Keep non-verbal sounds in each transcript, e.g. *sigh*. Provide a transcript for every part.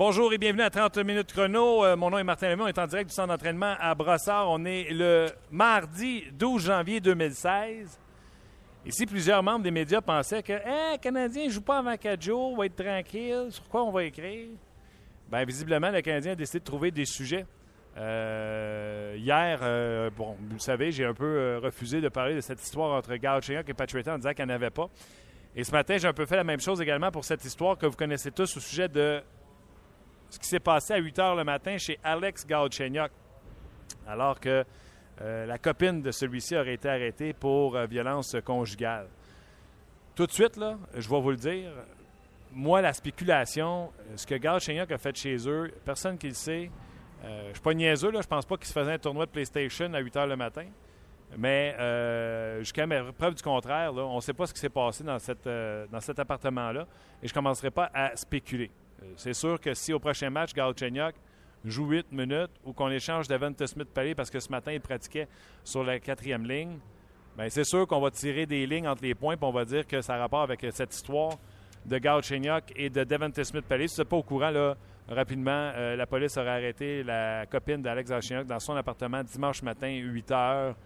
Bonjour et bienvenue à 30 minutes chrono. Euh, mon nom est Martin Lemay. On est en direct du centre d'entraînement à Brossard. On est le mardi 12 janvier 2016. Ici, plusieurs membres des médias pensaient que hey, Canadien ne joue pas avant 4 jours, on va être tranquille. Sur quoi on va écrire? Bien, visiblement, le Canadien a décidé de trouver des sujets. Euh, hier, euh, bon, vous le savez, j'ai un peu refusé de parler de cette histoire entre Galchenyuk et Patriota en disant qu'il n'y en avait pas. Et ce matin, j'ai un peu fait la même chose également pour cette histoire que vous connaissez tous au sujet de ce qui s'est passé à 8 heures le matin chez Alex Galchenyuk, alors que euh, la copine de celui-ci aurait été arrêtée pour euh, violence conjugale. Tout de suite, là, je vais vous le dire, moi, la spéculation, euh, ce que Galchenyuk a fait chez eux, personne qui le sait. je ne suis pas niaiseux, là, je pense pas qu'il se faisait un tournoi de PlayStation à 8 heures le matin. Mais jusqu'à preuve du contraire, on ne sait pas ce qui s'est passé dans, dans cet appartement-là et je ne commencerai pas à spéculer. Euh, c'est sûr que si au prochain match, Galchenyuk joue 8 minutes ou qu'on échange Devante Smith-Pelly parce que ce matin, il pratiquait sur la quatrième ligne, bien, c'est sûr qu'on va tirer des lignes entre les points et on va dire que ça a rapport avec cette histoire de Galchenyuk et de Devante Smith-Pelly. Si vous n'êtes pas au courant, là, rapidement, euh, la police aurait arrêté la copine d'Alex Galchenyuk dans son appartement dimanche matin, 8 heures.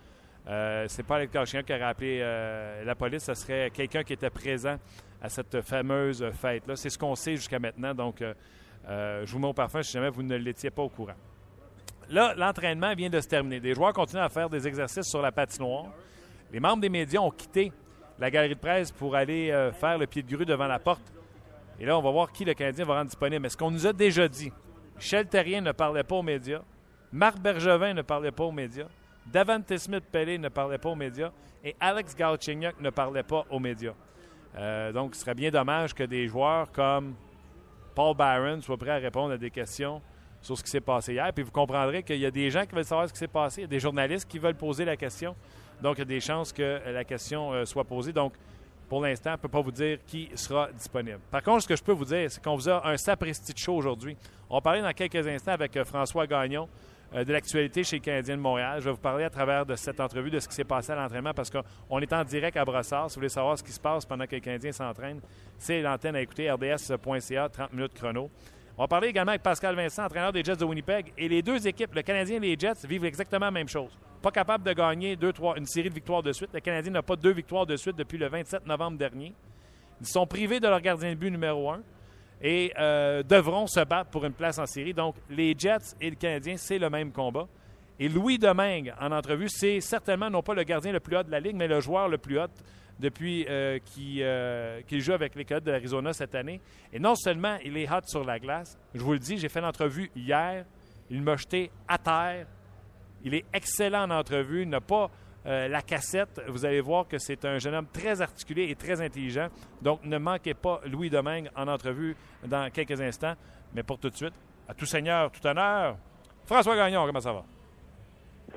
Euh, c'est pas Alex Galchenyuk qui aurait appelé euh, la police, ce serait quelqu'un qui était présent à cette fameuse fête-là. C'est ce qu'on sait jusqu'à maintenant. Donc, euh, euh, je vous mets au parfum si jamais vous ne l'étiez pas au courant. Là, l'entraînement vient de se terminer. Les joueurs continuent à faire des exercices sur la patinoire. Les membres des médias ont quitté la galerie de presse pour aller euh, faire le pied de grue devant la porte. Et là, on va voir qui le Canadien va rendre disponible. Mais ce qu'on nous a déjà dit, Michel Terrien ne parlait pas aux médias, Marc Bergevin ne parlait pas aux médias, Davante Smith-Pellet ne parlait pas aux médias et Alex Galchenyuk ne parlait pas aux médias. Euh, donc, ce serait bien dommage que des joueurs comme Paul Byron soient prêts à répondre à des questions sur ce qui s'est passé hier. Puis vous comprendrez qu'il y a des gens qui veulent savoir ce qui s'est passé, il y a des journalistes qui veulent poser la question. Donc, il y a des chances que la question euh, soit posée. Donc, pour l'instant, je ne peux pas vous dire qui sera disponible. Par contre, ce que je peux vous dire, c'est qu'on vous a un sapristi de show aujourd'hui. On va parler dans quelques instants avec euh, François Gagnon de l'actualité chez le Canadien de Montréal. Je vais vous parler à travers de cette entrevue de ce qui s'est passé à l'entraînement parce qu'on est en direct à Brossard. Si vous voulez savoir ce qui se passe pendant que le Canadien s'entraîne, c'est l'antenne à écouter, rds.ca, 30 minutes chrono. On va parler également avec Pascal Vincent, entraîneur des Jets de Winnipeg. Et les deux équipes, le Canadien et les Jets, vivent exactement la même chose. Pas capable de gagner deux, trois, une série de victoires de suite. Le Canadien n'a pas deux victoires de suite depuis le 27 novembre dernier. Ils sont privés de leur gardien de but numéro un et euh, devront se battre pour une place en série. Donc, les Jets et le Canadien, c'est le même combat. Et Louis Domingue, en entrevue, c'est certainement non pas le gardien le plus haut de la Ligue, mais le joueur le plus haut depuis euh, euh, qu'il joue avec les Coyotes de l'Arizona cette année. Et non seulement il est hot sur la glace, je vous le dis, j'ai fait l'entrevue hier, il m'a jeté à terre. Il est excellent en entrevue, n'a pas euh, la cassette, vous allez voir que c'est un jeune homme très articulé et très intelligent. Donc, ne manquez pas Louis Domingue en entrevue dans quelques instants. Mais pour tout de suite, à tout seigneur, tout honneur, François Gagnon, comment ça va?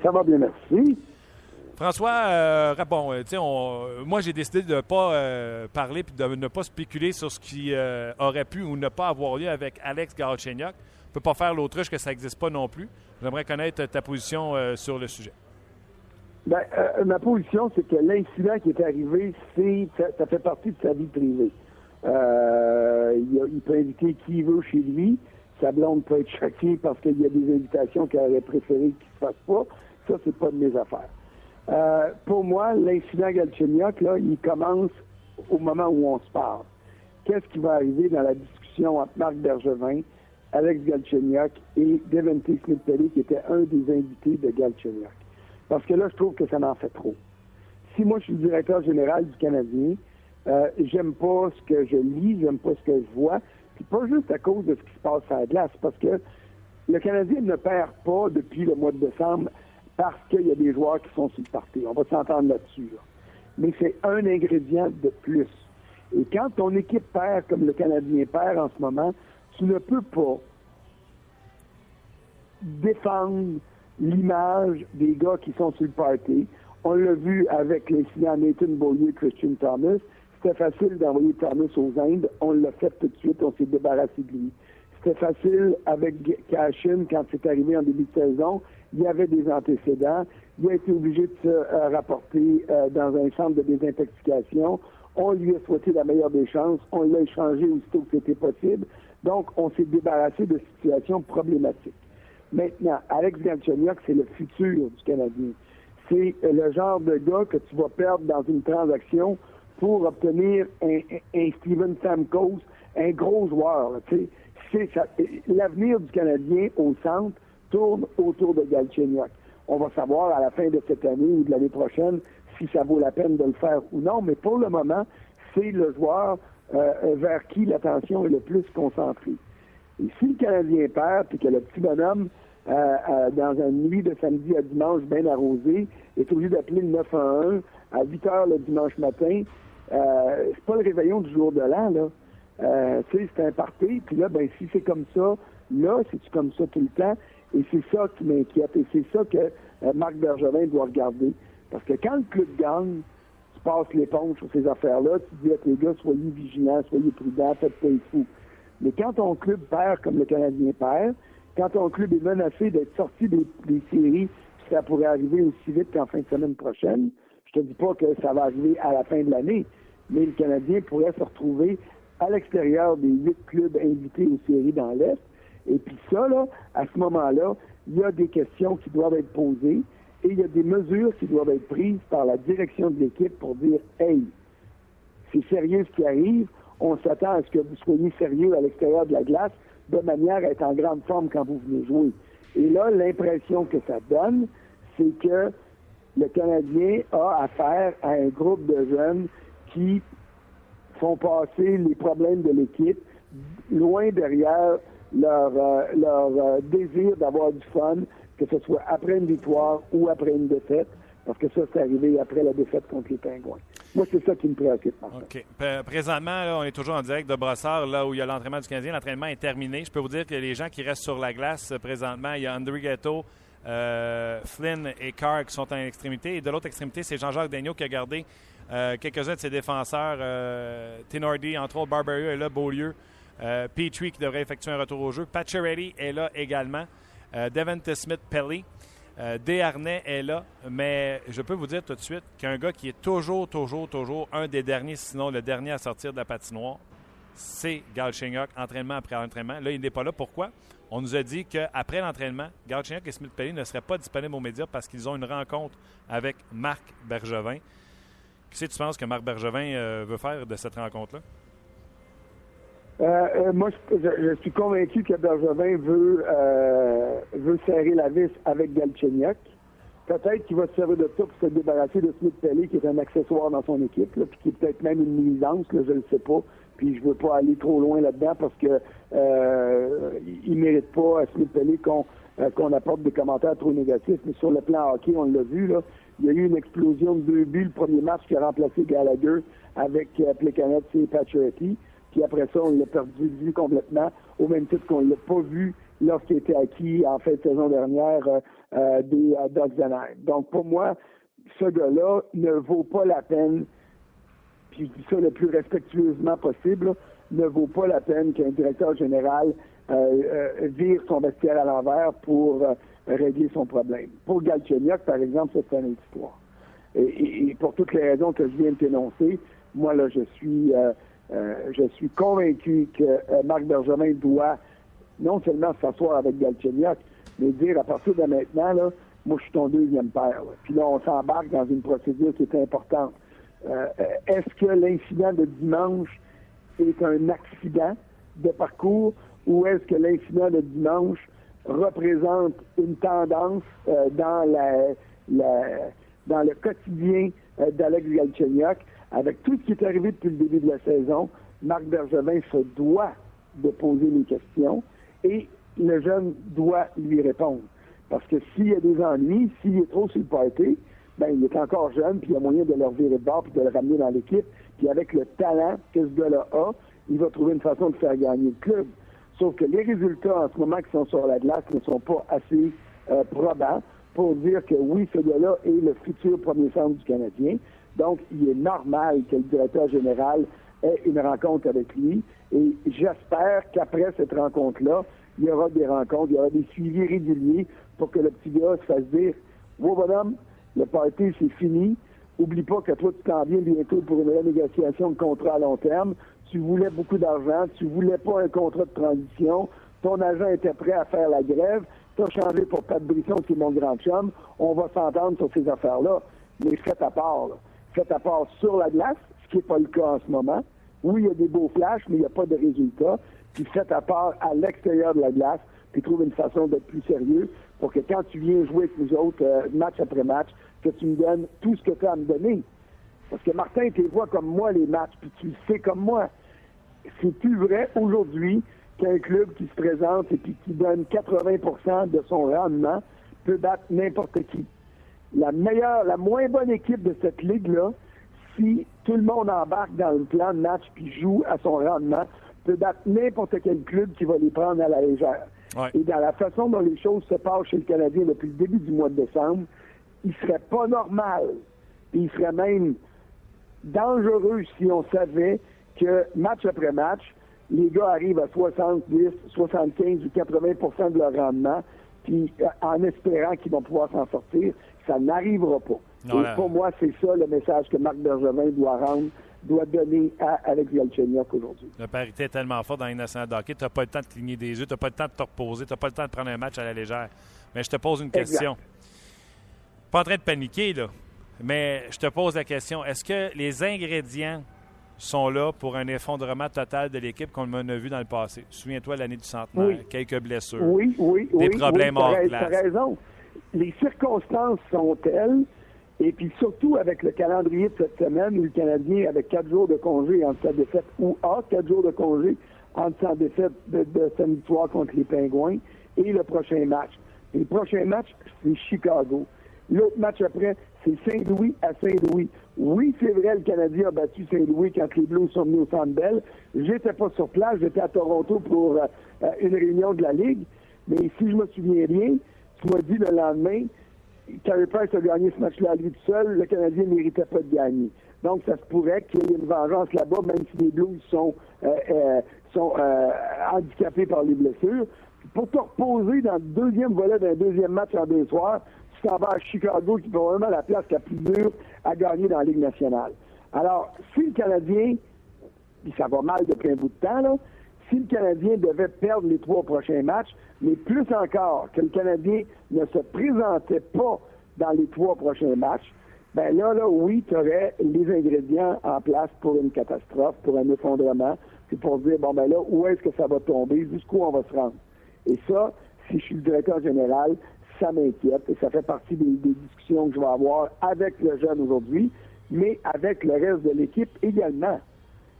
Ça va bien, merci. François, euh, bon, euh, on, moi j'ai décidé de ne pas parler et de ne pas spéculer sur ce qui aurait pu ou ne pas avoir lieu avec Alex Galchenyuk. On ne peut pas faire l'autruche que ça n'existe pas non plus. J'aimerais connaître ta position sur le sujet. Ben, euh, ma position, c'est que l'incident qui est arrivé, ça, fait partie de sa vie privée. Euh, il, peut inviter qui il veut chez lui. Sa blonde peut être choquée parce qu'il y a des invitations qu'elle aurait préféré qu'il ne se fasse pas. Ça, c'est pas de mes affaires. Euh, pour moi, l'incident Galchenyuk, là, il commence au moment où on se parle. Qu'est-ce qui va arriver dans la discussion entre Marc Bergevin, Alex Galchenyuk et Devante Smith-Pelly, qui était un des invités de Galchenyuk? Parce que là, je trouve que ça en fait trop. Si moi, je suis le directeur général du Canadien, euh, j'aime pas ce que je lis, j'aime pas ce que je vois, puis pas juste à cause de ce qui se passe à la glace, parce que le Canadien ne perd pas depuis le mois de décembre parce qu'il y a des joueurs qui sont sur le parti. On va s'entendre là-dessus. Mais c'est un ingrédient de plus. Et quand ton équipe perd comme le Canadien perd en ce moment, tu ne peux pas défendre l'image des gars qui sont sur le party. On l'a vu avec l'incident Nathan Beaulieu et Christian Thomas. C'était facile d'envoyer Thomas aux Indes. On l'a fait tout de suite. On s'est débarrassé de lui. C'était facile avec Cashin quand c'est arrivé en début de saison. Il y avait des antécédents. Il a été obligé de se euh, rapporter euh, dans un centre de désintoxication. On lui a souhaité la meilleure des chances. On l'a échangé aussitôt que c'était possible. Donc, on s'est débarrassé de situations problématiques. Maintenant, Alex Galchenyuk, c'est le futur du Canadien. C'est le genre de gars que tu vas perdre dans une transaction pour obtenir un, Steven Stamkos, un gros joueur. L'avenir du Canadien au centre tourne autour de Galchenyuk. On va savoir à la fin de cette année ou de l'année prochaine si ça vaut la peine de le faire ou non, mais pour le moment, c'est le joueur euh, vers qui l'attention est le plus concentrée. Et si le Canadien perd, puis que le petit bonhomme, euh, euh, dans une nuit de samedi à dimanche bien arrosé, est obligé d'appeler le 911 à 8 heures le dimanche matin, c'est pas le réveillon du jour de l'an, là. c'est un parti, puis là, ben, si c'est comme ça, là, c'est comme ça tout le temps, et c'est ça qui m'inquiète, et c'est ça que Marc Bergevin doit regarder. Parce que quand le club gagne, tu passes l'éponge sur ces affaires-là, tu dis à tes gars, soyez vigilants, soyez prudents, faites pas les fous. Mais quand ton club perd comme le Canadien perd, quand ton club est menacé d'être sorti des, séries, ça pourrait arriver aussi vite qu'en fin de semaine prochaine, je te dis pas que ça va arriver à la fin de l'année, mais le Canadien pourrait se retrouver à l'extérieur des huit clubs invités aux séries dans l'Est. Et puis ça, là, à ce moment-là, il y a des questions qui doivent être posées et il y a des mesures qui doivent être prises par la direction de l'équipe pour dire Hey, c'est sérieux ce qui arrive, on s'attend à ce que vous soyez sérieux à l'extérieur de la glace de manière à être en grande forme quand vous venez jouer. Et là, l'impression que ça donne, c'est que le Canadien a affaire à un groupe de jeunes qui font passer les problèmes de l'équipe loin derrière leur, euh, euh, désir d'avoir du fun, que ce soit après une victoire ou après une défaite, parce que ça, c'est arrivé après la défaite contre les Pingouins. Moi, c'est ça qui me préoccupe. OK. Présentement, on est toujours en direct de Brossard, là où il y a l'entraînement du Canadien. L'entraînement est terminé. Je peux vous dire que les gens qui restent sur la glace euh, présentement, il y a André Ghetto, euh, Flynn et Carr qui sont en extrémité. Et de l'autre extrémité, c'est Jean-Jacques Daigneault qui a gardé euh, quelques-uns de ses défenseurs. Euh, entre autres, Barberio est là, Beaulieu. Petrie qui devrait effectuer un retour au jeu. Pacioretty est là également. Devante Smith-Pelly. Euh, est là, mais je peux vous dire tout de suite qu'un gars qui est toujours, toujours, toujours un des derniers, sinon le dernier à sortir de la patinoire, c'est Galchenyuk, entraînement après entraînement. Là, il n'est pas là. Pourquoi? On nous a dit qu'après l'entraînement, Galchenyuk et Smith Pelly ne seraient pas disponibles aux médias parce qu'ils ont une rencontre avec Marc Bergevin. Qu'est-ce que tu penses que Marc Bergevin euh, veut faire de cette rencontre-là? Euh, euh, moi, je, suis convaincu que Bergevin veut, euh, veut serrer la vis avec Galchenyuk. Peut-être qu'il va se servir de ça pour se débarrasser de Smith Pelly, qui est un accessoire dans son équipe, puis qui est peut-être même une nuisance, je ne sais pas. Puis je veux pas aller trop loin là-dedans parce que euh, il mérite pas à Smith Pelly qu'on qu'on apporte des commentaires trop négatifs. Mais sur le plan hockey, on l'a vu, là, il y a eu une explosion de deux buts le premier match qui a remplacé Gallagher avec euh, Plekanec et Pacioretty. Puis après ça, on l'a perdu de vue complètement, au même titre qu'on ne l'a pas vu lorsqu'il était acquis en fin de saison dernière euh, euh des euh, Donc pour moi, ce gars-là ne vaut pas la peine, puis je dis ça le plus respectueusement possible, ne vaut pas la peine qu'un directeur général euh, euh vire son vestiaire à l'envers pour régler son problème. Pour Galchenyuk, par exemple, c'est une histoire. Et, et, pour toutes les raisons que je viens de t'énoncer, moi, là, je suis euh, je suis convaincu que euh, Marc Bergevin doit non seulement s'asseoir avec Galchenyuk, mais dire à partir de maintenant, là, moi je suis ton deuxième père. Puis là, on s'embarque dans une procédure qui est importante. Euh, est-ce que l'incident de dimanche est un accident de parcours ou est-ce que l'incident de dimanche représente une tendance dans le quotidien d'Alex Galchenyuk? Avec tout ce qui est arrivé depuis le début de la saison, Marc Bergevin se doit de poser les questions et le jeune doit lui répondre. Parce que s'il y a des ennuis, s'il est trop sur le party, ben, il est encore jeune, puis il y a moyen de le revirer de bord, puis de le ramener dans l'équipe. Puis avec le talent que ce gars-là a, il va trouver une façon de faire gagner le club. Sauf que les résultats en ce moment qui sont sur la glace ne sont pas assez euh, probants pour dire que oui, ce gars-là est le futur premier centre du Canadien. Donc, il est normal que le directeur général ait une rencontre avec lui. Et j'espère qu'après cette rencontre-là, il y aura des rencontres, il y aura des suivis réguliers pour que le petit gars se fasse dire Wow, bonhomme, le party, c'est fini. Oublie pas que toi, tu t'en viens bientôt pour une renégociation de contrat à long terme. Tu voulais beaucoup d'argent, tu voulais pas un contrat de transition. Ton agent était prêt à faire la grève. Tu as changé pour Pat Brisson, qui est mon grand chum. On va s'entendre sur ces affaires-là. Mais fais ta part. Là. Fais ta part sur la glace, ce qui n'est pas le cas en ce moment. Oui, il y a des beaux flashs, mais il n'y a pas de résultats. Puis fais ta part à l'extérieur de la glace, puis trouve une façon d'être plus sérieux pour que quand tu viens jouer avec nous autres, euh, match après match, que tu me donnes tout ce que tu as à me donner. Parce que Martin, tu vois comme moi les matchs, puis tu le sais comme moi. C'est plus vrai aujourd'hui qu'un club qui se présente et puis qui donne 80% de son rendement peut battre n'importe qui. La meilleure, la moins bonne équipe de cette ligue-là, si tout le monde embarque dans le plan de match puis joue à son rendement, peut battre n'importe quel club qui va les prendre à la légère. Et dans la façon dont les choses se passent chez le Canadien depuis le début du mois de décembre, il serait pas normal. il serait même dangereux si on savait que match après match, les gars arrivent à 70, 75 ou 80% de leur rendement, puis euh, en espérant qu'ils vont pouvoir s'en sortir, ça n'arrivera pas. Et pour moi, c'est ça le message que Marc Bergevin doit rendre doit donner à Alex Galchenyuk aujourd'hui. La parité est tellement forte dans les nationales d'hockey, tu n'as pas le temps de cligner des yeux, tu n'as pas le temps de te reposer, tu n'as pas le temps de prendre un match à la légère. Mais je te pose une question. Pas en train de paniquer, là, mais je te pose la question. Est-ce que les ingrédients sont là pour un effondrement total de l'équipe qu'on a vu dans le passé? Souviens-toi l'année du centenaire, quelques blessures, oui, oui, des problèmes hors as raison. Les circonstances sont telles et puis surtout avec le calendrier de cette semaine où le Canadien, avec quatre jours de congé entre sa défaite, ou a quatre jours de congé entre sa défaite de, de samedi soir contre les Pingouins et le prochain match. Le prochain match, c'est Chicago. L'autre match après, c'est Saint-Louis à Saint-Louis. Oui, c'est vrai, le Canadien a battu Saint-Louis quand les Blues sont venus au Centre Bell. J'étais pas sur place, j'étais à Toronto pour euh, euh, une réunion de la Ligue. Mais si je me souviens bien, tu m'as dit le lendemain, Carey Price a gagné ce match-là lui tout seul, le Canadien ne méritait pas de gagner. Donc, ça se pourrait qu'il y ait une vengeance là-bas, même si les Blues sont, euh, euh, sont euh, handicapés par les blessures. Pour te reposer dans le deuxième volet d'un deuxième match en deux soirs, tu t'en vas à Chicago, qui est probablement la place la plus dure à gagner dans la Ligue nationale. Alors, si le Canadien, puis ça va mal depuis un bout de temps, là, si le Canadien devait perdre les trois prochains matchs, mais plus encore que le Canadien ne se présentait pas dans les trois prochains matchs, ben là, là, oui, tu aurais les ingrédients en place pour une catastrophe, pour un effondrement, puis pour dire, bon, ben là, où est-ce que ça va tomber, jusqu'où on va se rendre? Et ça, si je suis le directeur général, ça m'inquiète et ça fait partie des, des, discussions que je vais avoir avec le jeune aujourd'hui, mais avec le reste de l'équipe également.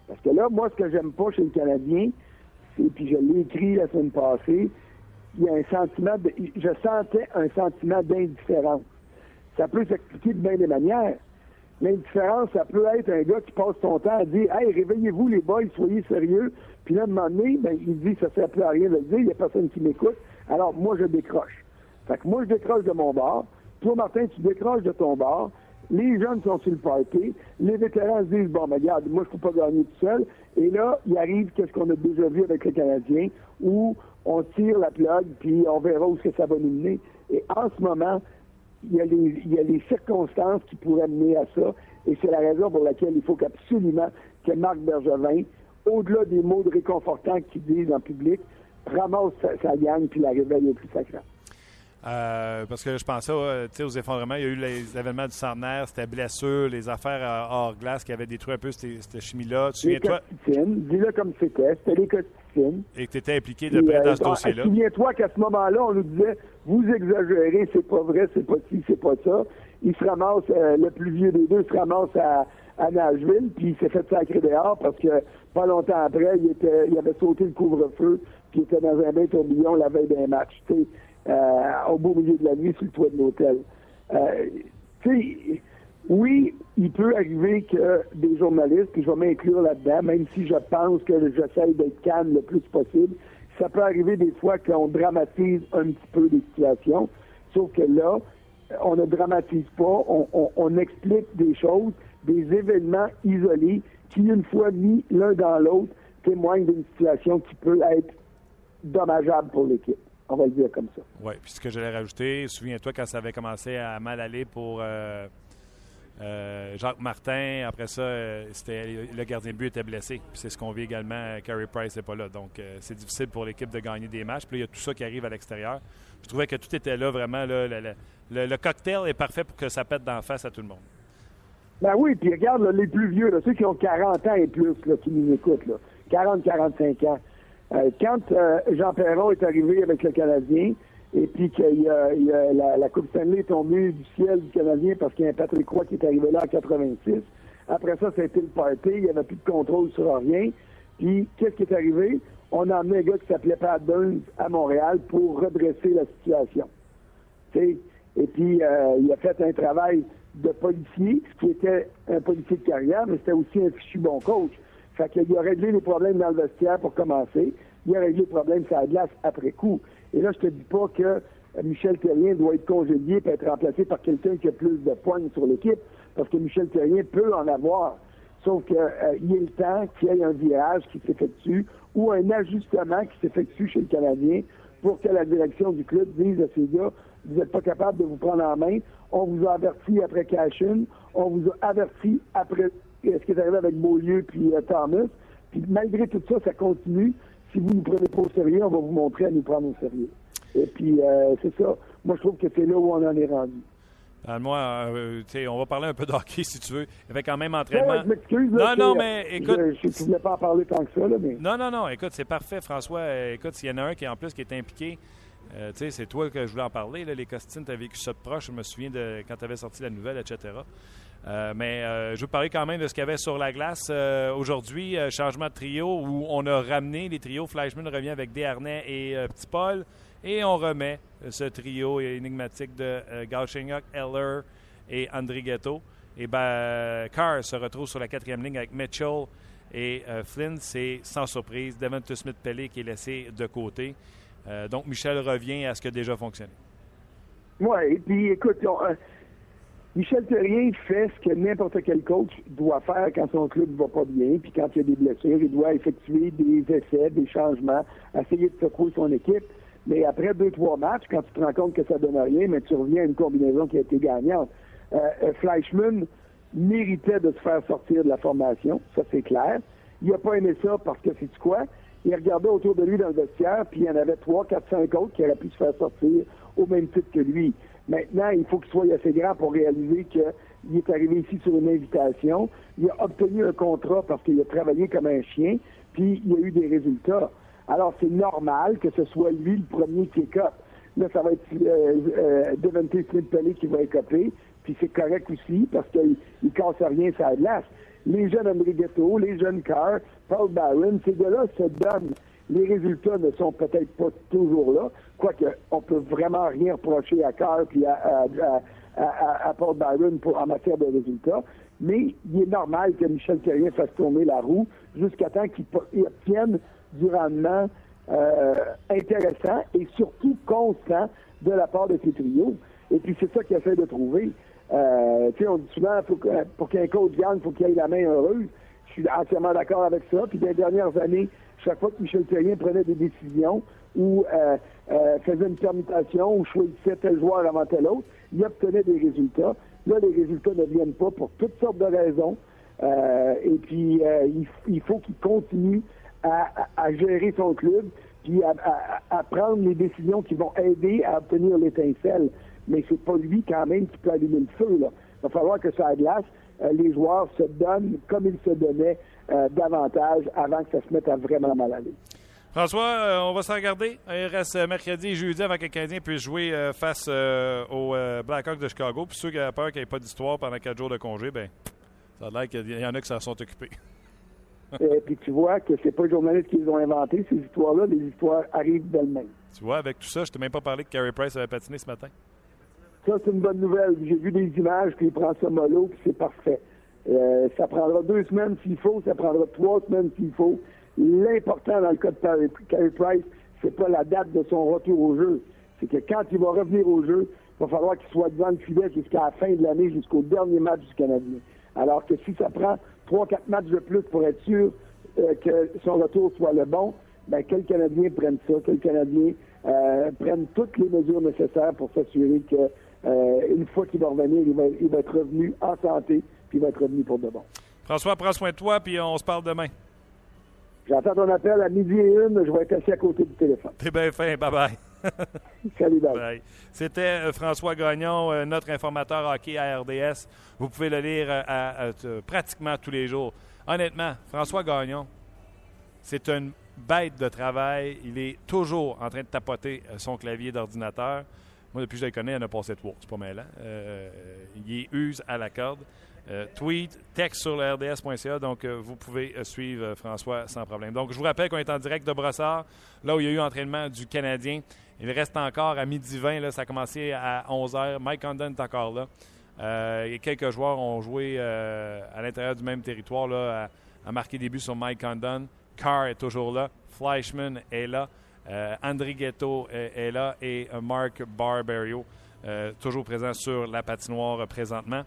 Parce que là, moi, ce que j'aime pas chez le Canadien, et puis je l'ai écrit la semaine passée, il y a un sentiment de, je sentais un sentiment d'indifférence. Ça peut s'expliquer de bien des manières. L'indifférence, ça peut être un gars qui passe son temps à dire Hey, réveillez-vous les boys, soyez sérieux. Puis là, à un moment donné, ben, il dit ça ne sert plus à rien de le dire, il n'y a personne qui m'écoute. Alors moi, je décroche. Fait que moi, je décroche de mon bar. Toi, Martin, tu décroches de ton bar. Les jeunes sont sur le party. Les vétérans se disent, bon, mais regarde, moi, je ne peux pas gagner tout seul. Et là, il arrive qu'est-ce qu'on a déjà vu avec les Canadiens, où on tire la plug, puis on verra où ça va nous mener. Et en ce moment, il y, a les, circonstances qui pourraient mener à ça. Et c'est la raison pour laquelle il faut qu'absolument que Marc Bergevin, au-delà des mots de réconfortants qu'il dit en public, ramasse sa, sa gang puis la réveille au plus sacré. Euh, parce que je pensais aux effondrements. Il y a eu les événements du centenaire, c'était blessure, les affaires hors glace qui avaient détruit un peu cette, cette chimie-là. Tu souviens-toi? Dis-le comme c'était. C'était les costitines. Et que tu étais impliqué de près dans ce dossier-là. Souviens-toi qu'à ce moment-là, on nous disait vous exagérez, c'est pas vrai, c'est pas ci, c'est pas ça. Il se ramasse, euh, le plus vieux des deux se ramasse à, à Nashville, puis il s'est fait sacrer dehors parce que pas longtemps après, il, était, il avait sauté le couvre-feu, puis il était dans un bain tourbillon la veille d'un match. sais euh, au beau milieu de la nuit sur le toit de l'hôtel. Euh, oui, il peut arriver que des journalistes, puis je vais m'inclure là-dedans, même si je pense que j'essaie d'être calme le plus possible, ça peut arriver des fois qu'on dramatise un petit peu les situations, sauf que là, on ne dramatise pas, on explique des choses, des événements isolés qui, une fois mis l'un dans l'autre, témoignent d'une situation qui peut être dommageable pour l'équipe. On va le dire comme ça. Oui, puis ce que j'allais rajouter, souviens-toi quand ça avait commencé à mal aller pour euh, Euh, Jacques Martin, après ça, euh, c'était le gardien de but était blessé. C'est ce qu'on vit également. Carey Price n'est pas là. Donc, euh, c'est difficile pour l'équipe de gagner des matchs. Puis là, il y a tout ça qui arrive à l'extérieur. Je trouvais que tout était là, vraiment. le, le, cocktail est parfait pour que ça pète d'en face à tout le monde. Ben oui, puis regarde les plus vieux, ceux qui ont 40 ans et plus, là, qui nous écoutent, 40-45 ans. Quand Jean Perron est arrivé avec le Canadien, et puis qu'il y a, la, Coupe Stanley est tombée du ciel du Canadien parce qu'il y a un Patrick Roy qui est arrivé là en 86. Après ça, été le party. Il n'y avait plus de contrôle sur rien. Puis, qu'est-ce qui est arrivé? On a amené un gars qui s'appelait Pat Burns à Montréal pour redresser la situation. Et puis, euh, il a fait un travail de policier, qui était un policier de carrière, mais c'était aussi un fichu bon coach. Fait qu'il a réglé les problèmes dans le vestiaire pour commencer. Il a réglé les problèmes sur la glace après coup. Et là, je te dis pas que Michel Terrien doit être congédié et être remplacé par quelqu'un qui a plus de points sur l'équipe, parce que Michel Terrien peut en avoir. Sauf qu'il y a le temps qu'il y ait un virage qui s'effectue ou un ajustement qui s'effectue chez le Canadien pour que la direction du club dise à ces gars, vous n'êtes pas capable de vous prendre en main, on vous a averti après Cashin, on vous a averti après ce qui est arrivé avec Beaulieu puis euh, Thomas, puis malgré tout ça, ça continue si vous ne nous prenez pas au sérieux, on va vous montrer à nous prendre au sérieux. Et puis, euh, c'est ça. Moi, je trouve que c'est là où on en est rendu. moi, euh, on va parler un peu d'hockey si tu veux. Il y avait quand même entraînement. je m'excuse. Non, non, mais écoute. Je ne voulais pas en parler tant que ça. Là, mais... Non, non, non. Écoute, c'est parfait, François. Écoute, s'il y en a un qui, en plus, qui est impliqué, euh, c'est toi que je voulais en parler. Là, les Costines, tu as vécu ça de proche. Je me souviens de quand tu avais sorti la nouvelle, etc. Euh, mais euh, je veux parler quand même de ce qu'il y avait sur la glace euh, aujourd'hui. changement de trio où on a ramené les trios. Fleischmann revient avec Desharnais et Petit Paul. Et on remet ce trio énigmatique de Galchenyuk, Eller et André Ghetto. Et ben, Carr se retrouve sur la quatrième ligne avec Mitchell et Flynn. C'est sans surprise Devonta Smith-Pellet qui est laissé de côté. donc Michel revient à ce qui a déjà fonctionné. Oui, et puis écoute, Michel Terrien fait ce que n'importe quel coach doit faire quand son club ne va pas bien, puis quand il y a des blessures, il doit effectuer des essais, des changements, essayer de secouer son équipe. Mais après deux, trois matchs, quand tu te rends compte que ça donne rien, mais tu reviens à une combinaison qui a été gagnante. Euh, euh Fleischmann méritait de se faire sortir de la formation, ça c'est clair. Il n'a pas aimé ça parce que, c'est quoi? Il regardait autour de lui dans le vestiaire, puis il y en avait trois, quatre, cinq autres qui auraient pu se faire sortir au même titre que lui. Maintenant, il faut qu'il soit assez grand pour réaliser qu'il est arrivé ici sur une invitation. Il a obtenu un contrat parce qu'il a travaillé comme un chien, puis il a eu des résultats. Alors, c'est normal que ce soit lui le premier qui écope. Là, ça va être euh, euh, Devante Smith-Pellet qui va écoper, puis c'est correct aussi parce qu'il ne casse rien ça glace. Les jeunes Ghetto, les jeunes Carr, Paul Barron, ces gars-là se donnent. Les résultats ne sont peut-être pas toujours là, quoique on peut vraiment rien reprocher à Carr et à, Paul Byron pour, en matière de résultats, mais il est normal que Michel Terrien fasse tourner la roue jusqu'à temps qu'il obtienne du rendement euh, intéressant et surtout constant de la part de ses trios. Et puis c'est ça qu'il essaie de trouver. Euh, on dit souvent pour, pour qu'un coach gagne, faut qu'il ait la main heureuse. Je suis entièrement d'accord avec ça. Puis dans les dernières années, chaque fois que Michel Terrien prenait des décisions ou euh, euh, faisait une permutation ou choisissait tel joueur avant tel autre, il obtenait des résultats. Là, les résultats ne viennent pas pour toutes sortes de raisons. Euh, et puis, il, faut qu'il continue à, gérer son club, puis à, prendre les décisions qui vont aider à obtenir l'étincelle. Mais c'est pas lui quand même qui peut allumer le feu. Là. Il va falloir que ça glace, les joueurs se donnent comme ils se donnaient euh, davantage avant que ça se mette à vraiment mal aller. François, euh, on va se regarder. Il reste mercredi et jeudi avant que le Canadien puisse jouer euh, face aux Blackhawks de Chicago. Puis ceux qui ont peur qu'il n'y ait pas d'histoire pendant quatre jours de congé, ben, ça a l'air qu'il y en a qui s'en sont occupés. *laughs* et puis tu vois que c'est pas les journalistes qui les ont inventés, ces histoires-là. Les histoires arrivent d'elles-mêmes. Tu vois, avec tout ça, je t'ai même pas parlé que Carey Price avait patiné ce matin. Ça, c'est une bonne nouvelle. J'ai vu des images, puis il prend ça mollo, puis c'est parfait. Euh, ça prendra deux semaines s'il faut, ça prendra trois semaines s'il faut. L'important dans le cas de Carey Price, c'est pas la date de son retour au jeu. C'est que quand il va revenir au jeu, il va falloir qu'il soit devant le filet jusqu'à la fin de l'année, jusqu'au dernier match du Canadien. Alors que si ça prend trois, quatre matchs de plus pour être sûr euh, que son retour soit le bon, ben, quel Canadien prenne ça, quel Canadien euh, prenne toutes les mesures nécessaires pour s'assurer que une fois qu'il va revenir, il va être revenu en santé, puis il va être revenu pour de bon. François, prends soin de toi, puis on se parle demain. J'attends ton appel à midi et une. Je vais être assis à côté du téléphone. T'es bien fin. Bye-bye. *laughs* Salut, bye. C'était euh, François Gagnon, euh, notre informateur hockey à RDS. Vous pouvez le lire euh, pratiquement tous les jours. Honnêtement, François Gagnon, c'est une bête de travail. Il est toujours en train de tapoter son clavier d'ordinateur. Moi, depuis que je le connais, il en a passé trois. C'est pas mal. Hein? il use à la corde. Euh, tweet, texte sur rds.ca. Donc, euh, vous pouvez euh, suivre François sans problème. Donc, je vous rappelle qu'on est en direct de Brossard, là où il y a eu entraînement du Canadien. Il reste encore à midi 20. Là, ça a commencé à 11 h. Mike Condon est encore là. et quelques joueurs ont joué à l'intérieur du même territoire là, à, marquer des buts sur Mike Condon. Carr est toujours là. Fleischman est là. André Ghetto est, là. Et Mark Barberio, toujours présent sur la patinoire présentement.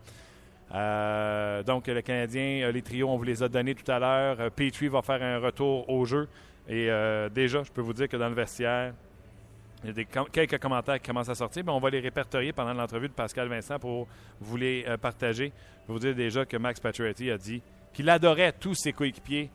Euh, donc, le Canadien, euh, les trios, on vous les a donnés tout à l'heure. Euh, Petrie va faire un retour au jeu. Et déjà, je peux vous dire que dans le vestiaire, il y a des quelques commentaires qui commencent à sortir, mais on va les répertorier pendant l'entrevue de Pascal Vincent pour vous les partager. Je vais vous dire déjà que Max Pacioretty a dit qu'il adorait tous ses coéquipiers,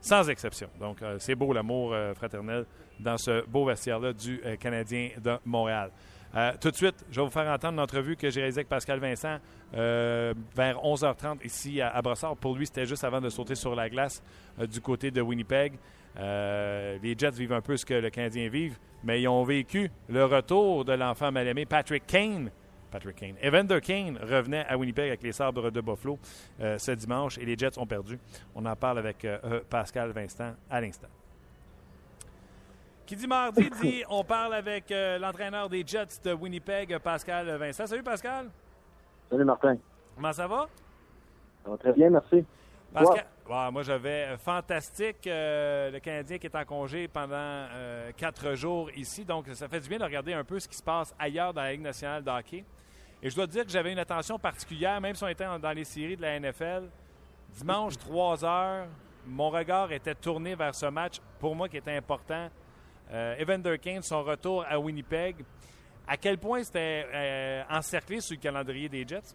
sans exception. Donc, c'est beau l'amour fraternel dans ce beau vestiaire-là du Canadien de Montréal. Euh, tout de suite, je vais vous faire entendre l'entrevue que j'ai réalisée avec Pascal Vincent euh, vers 11h30 ici à, Brossard. Pour lui, c'était juste avant de sauter sur la glace euh, du côté de Winnipeg. les Jets vivent un peu ce que le Canadien vive, mais ils ont vécu le retour de l'enfant mal aimé, Patrick Kane. Patrick Kane. Evander Kane revenait à Winnipeg avec les sabres de Buffalo ce dimanche et les Jets ont perdu. On en parle avec Pascal Vincent à l'instant. Qui dit mardi *laughs* dit on parle avec euh, l'entraîneur des Jets de Winnipeg, Pascal Vincent. Salut Pascal. Salut Martin. Comment ça va? Ça va très bien, merci. Pascal, moi j'avais euh, fantastique euh, le Canadien qui est en congé pendant quatre jours ici, donc ça fait du bien de regarder un peu ce qui se passe ailleurs dans la Ligue nationale de hockey. Et je dois dire que j'avais une attention particulière, même si on était dans les séries de la NFL. Dimanche, 3 heures, mon regard était tourné vers ce match, pour moi qui était important. Euh, Evander Kane, son retour à Winnipeg. À quel point c'était euh, encerclé sur le calendrier des Jets?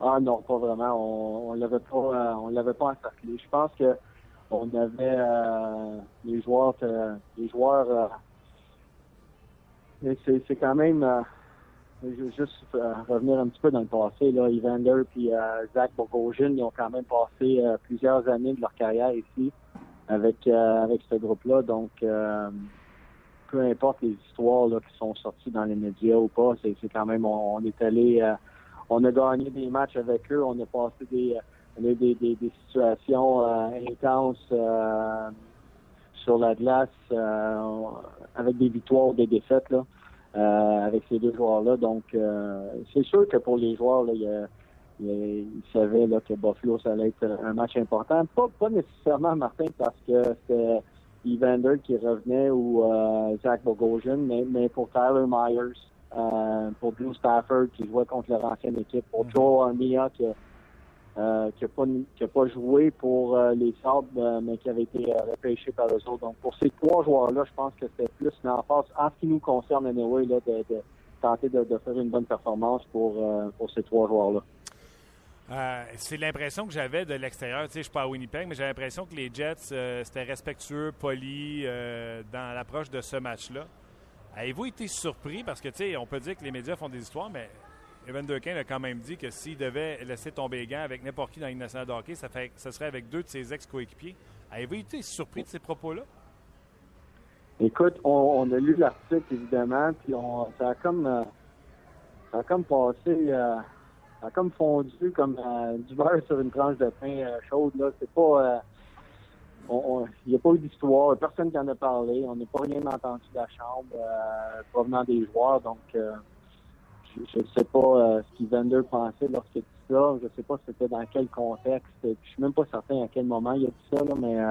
Ah non, pas vraiment. On, ne l'avait pas, euh, on l'avait pas encerclé. Je pense que on avait les joueurs, les joueurs. c'est, quand même. juste revenir un petit peu dans le passé. Là, Evander et Zach Bogosian, ont quand même passé plusieurs années de leur carrière ici avec euh, avec ce groupe-là. Donc, euh, peu importe les histoires là, qui sont sorties dans les médias ou pas, c'est quand même on, est allé, euh, on a gagné des matchs avec eux, on a passé des des, des, des, situations intenses sur la glace avec des victoires des défaites là. avec ces deux joueurs-là. Donc, c'est sûr que pour les joueurs, il y a, il, savait là, que Buffalo, ça allait être un match important. Pas, pas nécessairement, Martin, parce que c'était Evander qui revenait ou euh, Zach Bogosian, mais, mais pour Tyler Myers, euh, pour Blue Stafford qui jouait contre leur ancienne équipe, pour mm-hmm. Joe Armia qui euh, qui n'a pas, qui a pas joué pour euh, les Sabres, euh, mais qui avait été repêché par eux autres. Donc, pour ces trois joueurs-là, je pense que c'était plus une emphase, en ce qui nous concerne, anyway, là, de, de tenter de, de, faire une bonne performance pour, pour ces trois joueurs-là. Euh, c'est l'impression que j'avais de l'extérieur. Tu sais, je suis pas à Winnipeg, mais j'ai l'impression que les Jets, euh, c'était respectueux, poli euh, dans l'approche de ce match-là. Avez-vous été surpris? Parce que, tu on peut dire que les médias font des histoires, mais Evan Durkin a quand même dit que s'il devait laisser tomber les gants avec n'importe qui dans une nationale de ça, fait, ça serait avec deux de ses ex-coéquipiers. Avez-vous été surpris de ces propos-là? Écoute, on, a lu l'article, évidemment, puis on, ça a comme, ça a comme passé ça a comme fondu comme euh, du beurre sur une tranche de pain euh, chaude. Là. C'est pas. Euh, il n'y a pas eu d'histoire, personne qui en a parlé, on n'a pas rien entendu de la chambre provenant des joueurs, donc je ne sais pas ce qu'Evander pensait lorsqu'il dit ça, je ne sais pas c'était dans quel contexte, je suis même pas certain à quel moment il a dit ça, mais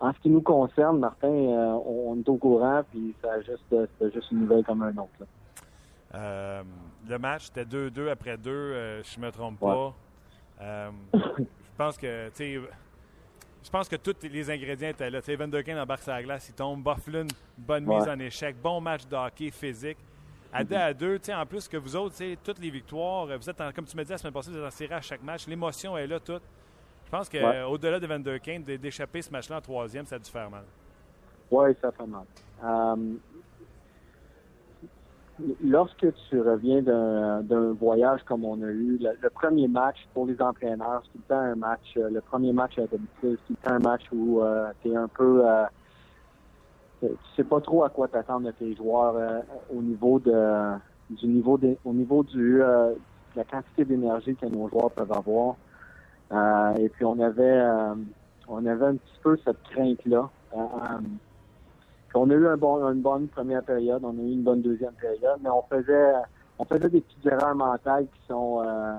en ce qui nous concerne, Martin, on, est au courant, puis ça juste, juste une nouvelle comme un autre. Euh, le match, c'était 2-2 après 2, euh, je ne me trompe pas. Euh, je pense que, tu sais, je pense que tous les ingrédients étaient là. Evander Kane embarque sur la glace, il tombe. Bufflin, bonne mise en échec, bon match de hockey physique. À deux à deux, en plus que vous autres, toutes les victoires, vous êtes, comme tu me disais la semaine passée, vous êtes en série à chaque match. L'émotion est là, toute. Je pense qu'au-delà de Evander Kane, d'échapper ce match-là en troisième, ça a dû faire mal. Oui, ça fait mal. Euh, lorsque tu reviens d'un voyage comme on a eu, le, premier match pour les entraîneurs, c'est tout le temps un match, euh, le premier match à domicile, c'est le temps un match où euh, tu es un peu... Euh, tu sais pas trop à quoi t'attendre de tes joueurs au niveau de du niveau de, au niveau du de la quantité d'énergie que nos joueurs peuvent avoir. et puis on avait on avait un petit peu cette crainte là. On a eu un bon, une bonne première période, on a eu une bonne deuxième période, mais on faisait on faisait des petites erreurs mentales qui sont euh,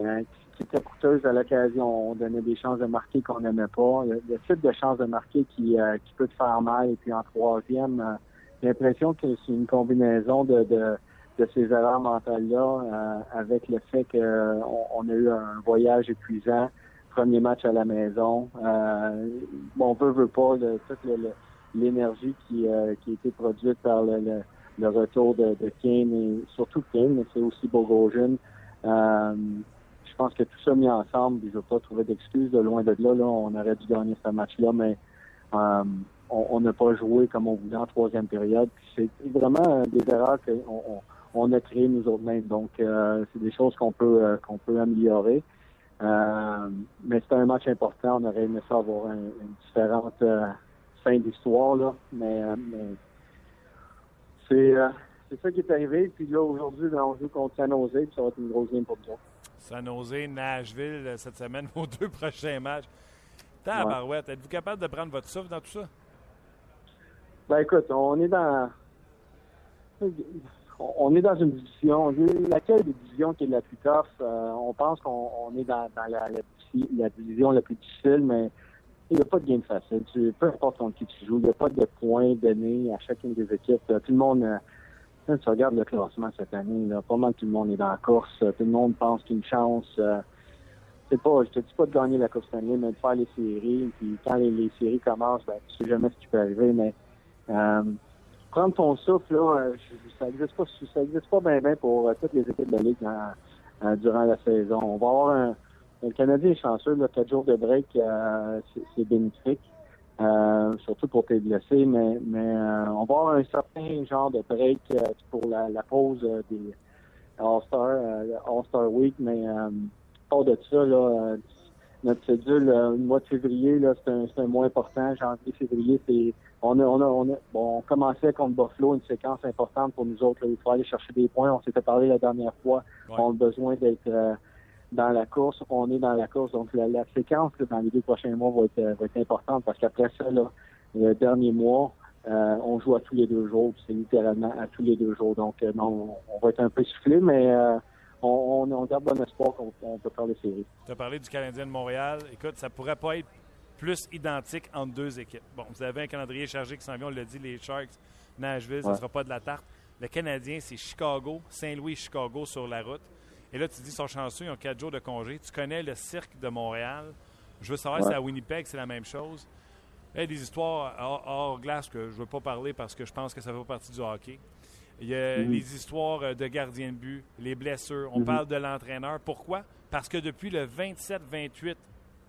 euh, qui, étaient coûteuses à l'occasion. On donnait des chances de marquer qu'on n'aimait pas. Le, type de chance de marquer qui, euh, qui peut te faire mal. Et puis en troisième, j'ai l'impression que c'est une combinaison de, de, de ces erreurs mentales-là avec le fait qu'on on a eu un voyage épuisant premier match à la maison. Euh, on veut, veut pas, le, tout le, l'énergie qui, euh, qui a été produite par le, le, retour de, Kane et surtout Kane, mais c'est aussi Bogosian. Euh, je pense que tout ça mis ensemble, je ne pas trouver d'excuses de loin de là, là. On aurait dû gagner ce match-là, mais euh, on n'a pas joué comme on voulait en troisième période. C'est vraiment des erreurs qu'on on, a créées nous autres mêmes. Donc, euh, c'est des choses qu'on peut peut améliorer. Mais c'est un match important. On aurait aimé ça avoir une différente fin d'histoire, là. Mais, euh, euh, c'est, ça qui est arrivé. Puis là, aujourd'hui, ben, on joue contre San Jose, puis ça va être une grosse game pour nous. San Jose, Nashville, euh, cette semaine, *laughs* vos deux prochains matchs. Tabarouette, êtes-vous capable de prendre votre souffle dans tout ça? Ben écoute, on est dans. On est dans une division. Laquelle des divisions qui est la plus tough? on pense qu'on est dans, la, la, division la plus difficile, mais il n'y a pas de game facile. Tu, peu importe contre qui tu joues, il n'y a pas de points donnés à chacune des équipes. Tout le monde, euh, tu regardes le classement cette année, là, pas mal tout le monde est dans la course. Tout le monde pense qu'une chance. Euh, c'est pas, je te dis pas de gagner la Coupe Stanley, mais de faire les séries. Puis quand les, séries commencent, ben, tu sais jamais ce qui peut arriver. Mais euh, prendre ton souffle, là, euh, ça n'existe pas, ça existe pas bien bien pour toutes les équipes de la Ligue durant la saison. On va avoir un le Canadien est chanceux, là, quatre jours de break, euh, c'est bénéfique. Euh, surtout pour tes blessés, mais, mais euh, on va avoir un certain genre de break pour la, pause des All-Star, All-Star Week, mais pas de ça, là, notre cédule, le mois de février, là, c'est un, un, mois important. Janvier, février, c'est on a, on a, on a, bon, on commençait contre Buffalo, une séquence importante pour nous autres. Là, il faut aller chercher des points. On s'était parlé la dernière fois. On a besoin d'être dans la course, on est dans la course. Donc, la, séquence dans les deux prochains mois va être, va être importante parce qu'après ça, là, le dernier mois, euh, on joue à tous les deux jours. C'est littéralement à tous les deux jours. Donc, euh, non, on va être un peu soufflé, mais euh, on, on, garde bon espoir qu'on peut faire les séries. Tu as parlé du Canadien de Montréal. Écoute, ça pourrait pas être plus identique entre deux équipes. Bon, vous avez un calendrier chargé qui s'en vient, on l'a dit, les Sharks, Nashville, ça ne sera pas de la tarte. Le Canadien, c'est Chicago, Saint-Louis, Chicago sur la route. Et là, tu dis, ils sont chanceux, ils ont quatre jours de congé. Tu connais le cirque de Montréal. Je veux savoir si à Winnipeg, c'est la même chose. Il y a des histoires hors, glace que je ne veux pas parler parce que je pense que ça fait partie du hockey. Il y a mm-hmm. les histoires euh, de gardiens de but, les blessures. On mm-hmm. parle de l'entraîneur. Pourquoi? Parce que depuis le 27-28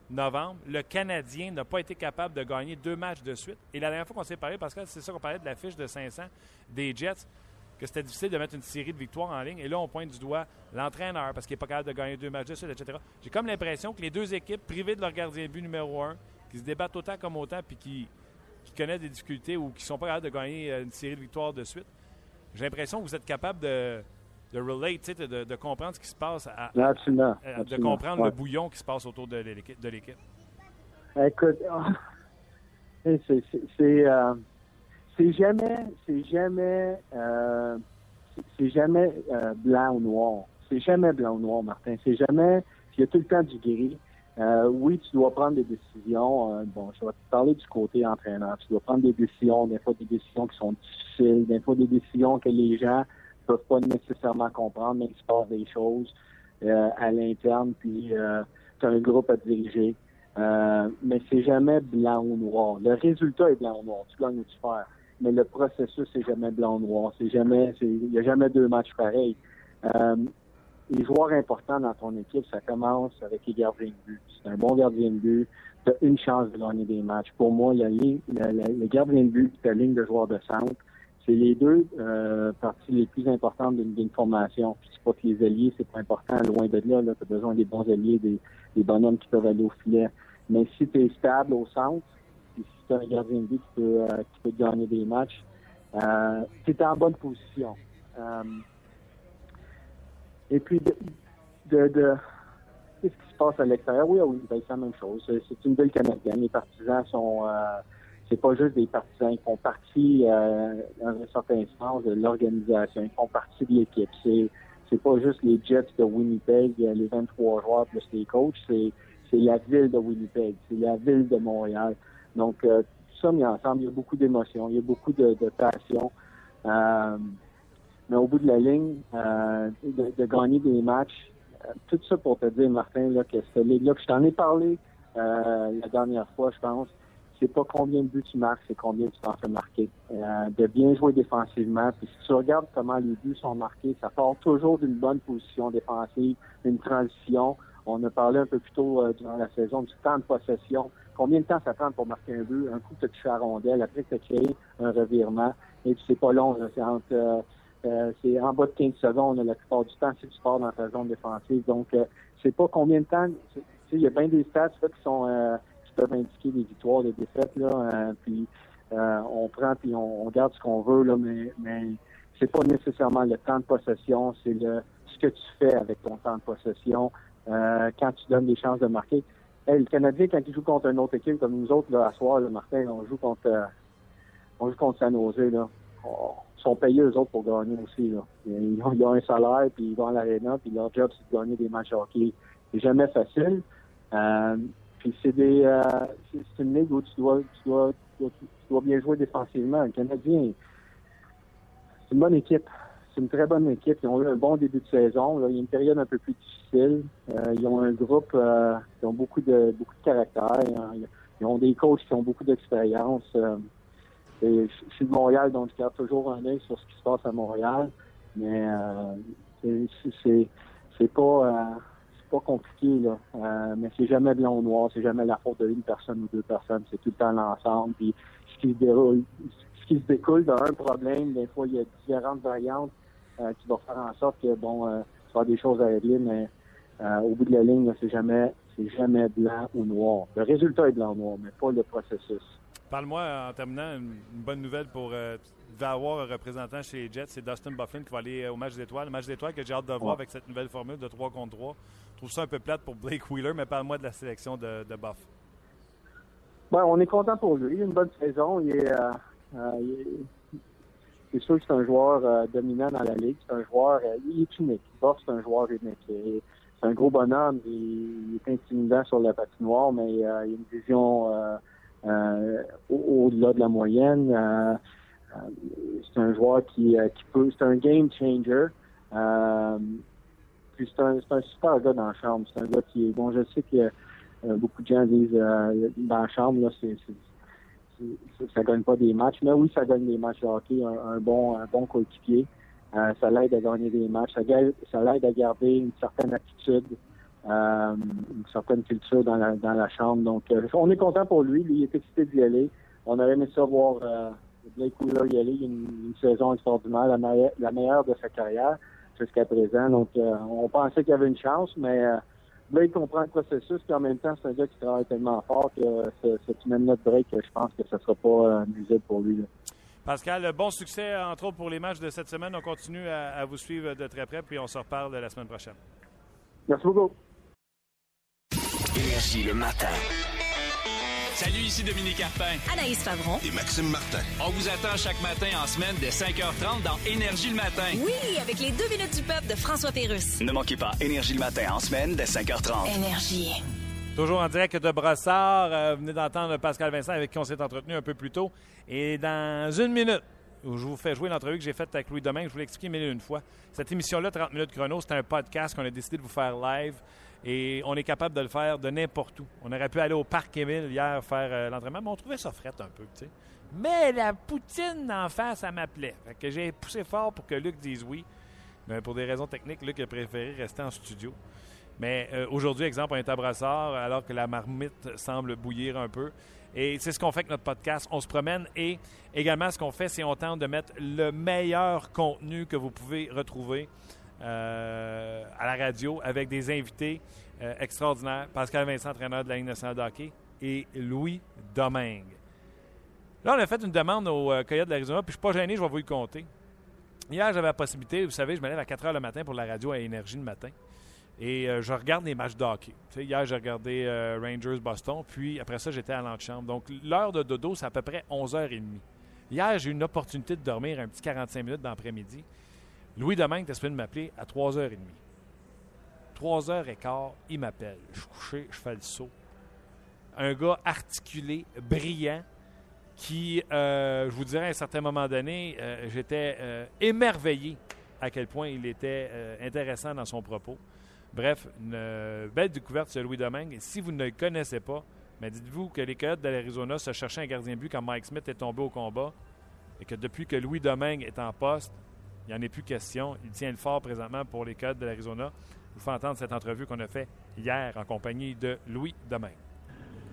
novembre, le Canadien n'a pas été capable de gagner deux matchs de suite. Et la dernière fois qu'on s'est parlé, parce que c'est ça qu'on parlait de la fiche de 500 des Jets, que c'était difficile de mettre une série de victoires en ligne. Et là, on pointe du doigt l'entraîneur parce qu'il n'est pas capable de gagner deux matchs de suite, etc. J'ai comme l'impression que les deux équipes privées de leur gardien de but numéro un, qui se débattent autant comme autant, puis qui, qui connaissent des difficultés ou qui sont pas capables de gagner euh, une série de victoires de suite, j'ai l'impression que vous êtes capable de, de relate, de, de, comprendre ce qui se passe, à, de comprendre le bouillon qui se passe autour de l'équipe. Écoute, *laughs* c'est... Euh, c'est jamais, c'est jamais, euh, c'est jamais euh, blanc ou noir. C'est jamais blanc ou noir, Martin. C'est jamais, il y a tout le temps du gris. Euh, oui, tu dois prendre des décisions. bon, je vais te parler du côté entraîneur. Tu dois prendre des décisions, des fois des décisions qui sont difficiles, des fois des décisions que les gens peuvent pas nécessairement comprendre, mais il se passe des choses à l'interne, puis tu as un groupe à diriger. Euh, mais c'est jamais blanc ou noir. Le résultat est blanc ou noir. Tu gagnes ou tu perds. Mais le processus, c'est jamais blanc ou noir. C'est jamais, il n'y a jamais deux matchs pareils. Euh, les joueurs importants dans ton équipe, ça commence avec les gardiens de but. C'est un bon gardien de but. Tu as une chance de gagner des matchs. Pour moi, il y a le gardien de but et la ligne de joueurs de centre. C'est les deux euh, parties les plus importantes d'une formation. Puis c'est pas que les alliés, c'est pas important, loin de là. là tu as besoin des bons alliés, des, des bonhommes qui peuvent aller au filet. Mais si tu es stable au centre, si as un gardien de but qui peut, euh, gagner des matchs, euh, es en bonne position. Euh, et puis, de, de, de qu'est-ce qui se passe à l'extérieur? Oui, oui, ben, c'est la même chose. C'est une ville canadienne. Les partisans sont... Euh, c'est pas juste des partisans, ils font partie, euh, dans un certain sens, de l'organisation. Ils font partie de l'équipe. C'est c'est pas juste les Jets de Winnipeg, les 23 joueurs plus les coachs, c'est c'est la ville de Winnipeg, c'est la ville de Montréal. Donc, euh, tout ça mis ensemble, il y a beaucoup d'émotions, il y a beaucoup de, passion. Euh, mais au bout de la ligne, euh, de, gagner des matchs, tout ça pour te dire, Martin, que cette ligue-là, je t'en ai parlé la dernière fois, je pense, c'est pas combien de buts tu marques, c'est combien tu t'en fais marquer. de bien jouer défensivement. Puis si tu regardes comment les buts sont marqués, ça part toujours d'une bonne position défensive, une transition. On a parlé un peu plus tôt durant la saison du temps de possession. Combien de temps ça prend pour marquer un but? Un coup, tu as touché à rondelle, après tu as créé un revirement. Et puis c'est pas long, c'est entre euh, euh, c'est en bas de 15 secondes la plupart du temps si tu pars dans ta zone défensive. Donc c'est pas combien de temps. Il y a bien des stats qui sont qui peuvent indiquer des victoires, des défaites. Là, puis on prend puis on, garde ce qu'on veut, là, mais, mais c'est pas nécessairement le temps de possession, c'est le ce que tu fais avec ton temps de possession. Euh, quand tu donnes des chances de marquer. Le Canadien, quand il joue contre une autre équipe comme nous autres, là, à soir, le Martin, on joue contre euh, on joue contre San Jose, là. ils sont payés eux autres pour gagner aussi. Là. Ils, ont, un salaire, puis ils vont à l'aréna, puis leur job, c'est de gagner des matchs hockey. C'est jamais facile. Euh, puis c'est des euh, c'est une ligue où tu dois, tu dois, tu dois bien jouer défensivement. Le Canadien, c'est une bonne équipe c'est une très bonne équipe. Ils ont eu un bon début de saison. il y a une période un peu plus difficile. Euh, ils ont un groupe euh, qui ont beaucoup de beaucoup de caractère. Ils ont des coachs qui ont beaucoup d'expérience. Euh, je suis de Montréal, donc je garde toujours un œil sur ce qui se passe à Montréal. Mais c'est c'est pas pas compliqué là. mais c'est jamais blanc ou noir. C'est jamais la faute d'une personne ou deux personnes. C'est tout le temps l'ensemble. Puis ce qui se déroule, ce qui se découle d'un problème, des fois il y a différentes variantes euh, qui va faire en sorte que, bon, euh, tu des choses à régler, mais euh, au bout de la ligne, c'est jamais, c'est jamais blanc ou noir. Le résultat est blanc ou noir, mais pas le processus. Parle-moi en terminant une, bonne nouvelle pour. Euh, tu vas avoir un représentant chez les Jets, c'est Dustin Bufflin qui va aller au match d'étoiles. Le match d'étoiles que j'ai hâte de voir avec cette nouvelle formule de 3 contre 3. Je trouve ça un peu plate pour Blake Wheeler, mais parle-moi de la sélection de, de Buff. Ben, on est content pour lui. Il a une bonne saison. Il est, c'est sûr que c'est un joueur euh, dominant dans la ligue. C'est un joueur, euh, il est unique. C'est un joueur unique. C'est un gros bonhomme. Il, est intimidant sur la patinoire, mais euh, il a une vision au-delà de la moyenne. c'est un joueur qui, qui peut. C'est un game changer. puis c'est un, un, super gars dans la chambre. C'est un gars qui est. Bon, je sais que beaucoup de gens disent dans la chambre, là, c'est ça gagne pas des matchs, mais oui, ça gagne des matchs de hockey, un, bon, un bon coéquipier. Euh, ça l'aide à gagner des matchs, ça, l'aide à garder une certaine attitude, euh, une certaine culture dans la, dans la chambre. Donc, euh, on est content pour lui. Il est excité d'y aller. On aurait aimé ça voir Blake Wheeler y aller. Une, une saison extraordinaire, la, la meilleure de sa carrière jusqu'à présent. Donc, on pensait qu'il y avait une chance, mais Là, il comprend le processus, puis en même temps, c'est un gars qui travaille tellement fort que c'est une note break, je pense que ce ne sera pas euh, nuisible pour lui. Pascal, bon succès, entre autres, pour les matchs de cette semaine. On continue à, vous suivre de très près, puis on se reparle la semaine prochaine. Merci beaucoup. Énergie le matin. Salut, ici Dominique Carpin. Anaïs Favron. Et Maxime Martin. On vous attend chaque matin en semaine dès 5h30 dans Énergie le matin. Oui, avec les deux minutes du peuple de François Pérusse. Ne manquez pas Énergie le matin en semaine dès 5h30. Énergie. Toujours en direct de Brossard. Euh, vous venez d'entendre Pascal Vincent avec qui on s'est entretenu un peu plus tôt. Et dans une minute, où je vous fais jouer l'entrevue que j'ai faite avec Louis Domingue. Je vous l'ai expliqué mille et une fois. Cette émission-là, 30 minutes chrono, c'est un podcast qu'on a décidé de vous faire live et on est capable de le faire de n'importe où. On aurait pu aller au Parc Émile hier faire euh, l'entraînement, mais on trouvait ça fret un peu, tu sais. Mais la poutine en face, ça m'appelait. Fait que j'ai poussé fort pour que Luc dise oui. Mais pour des raisons techniques, Luc a préféré rester en studio. Mais euh, aujourd'hui, exemple, on est à Brassard alors que la marmite semble bouillir un peu. Et c'est ce qu'on fait avec notre podcast. On se promène et également ce qu'on fait, c'est on tente de mettre le meilleur contenu que vous pouvez retrouver euh, à la radio avec des invités euh, extraordinaires. Pascal Vincent, entraîneur de la Ligue nationale de hockey, et Louis Domingue. Là, on a fait une demande au euh, de l'Arizona, puis je suis pas gêné, je vais vous le compter. Hier, j'avais la possibilité, vous savez, je me lève à 4 h le matin pour la radio à Énergie le matin. Et euh, je regarde les matchs de hockey. Hier, j'ai regardé Rangers-Boston, puis après ça, j'étais à l'antichambre. Donc, l'heure de dodo, c'est à peu près 11h30. Hier, j'ai eu une opportunité de dormir un petit 45 minutes d'après-midi. Louis Domingue était de m'appeler à 3h30. 3h15, il m'appelle. Je suis couché, je fais le saut. Un gars articulé, brillant, qui, euh, je vous dirais, à un certain moment donné, euh, j'étais euh, émerveillé à quel point il était intéressant dans son propos. Bref, une belle découverte sur Louis Domingue. Si vous ne le connaissez pas, mais dites-vous que les Coyotes de l'Arizona se cherchaient un gardien but quand Mike Smith est tombé au combat et que depuis que Louis Domingue est en poste, il n'y en est plus question. Il tient le fort présentement pour les Coyotes de l'Arizona. Je vous fais entendre cette entrevue qu'on a faite hier en compagnie de Louis Domingue.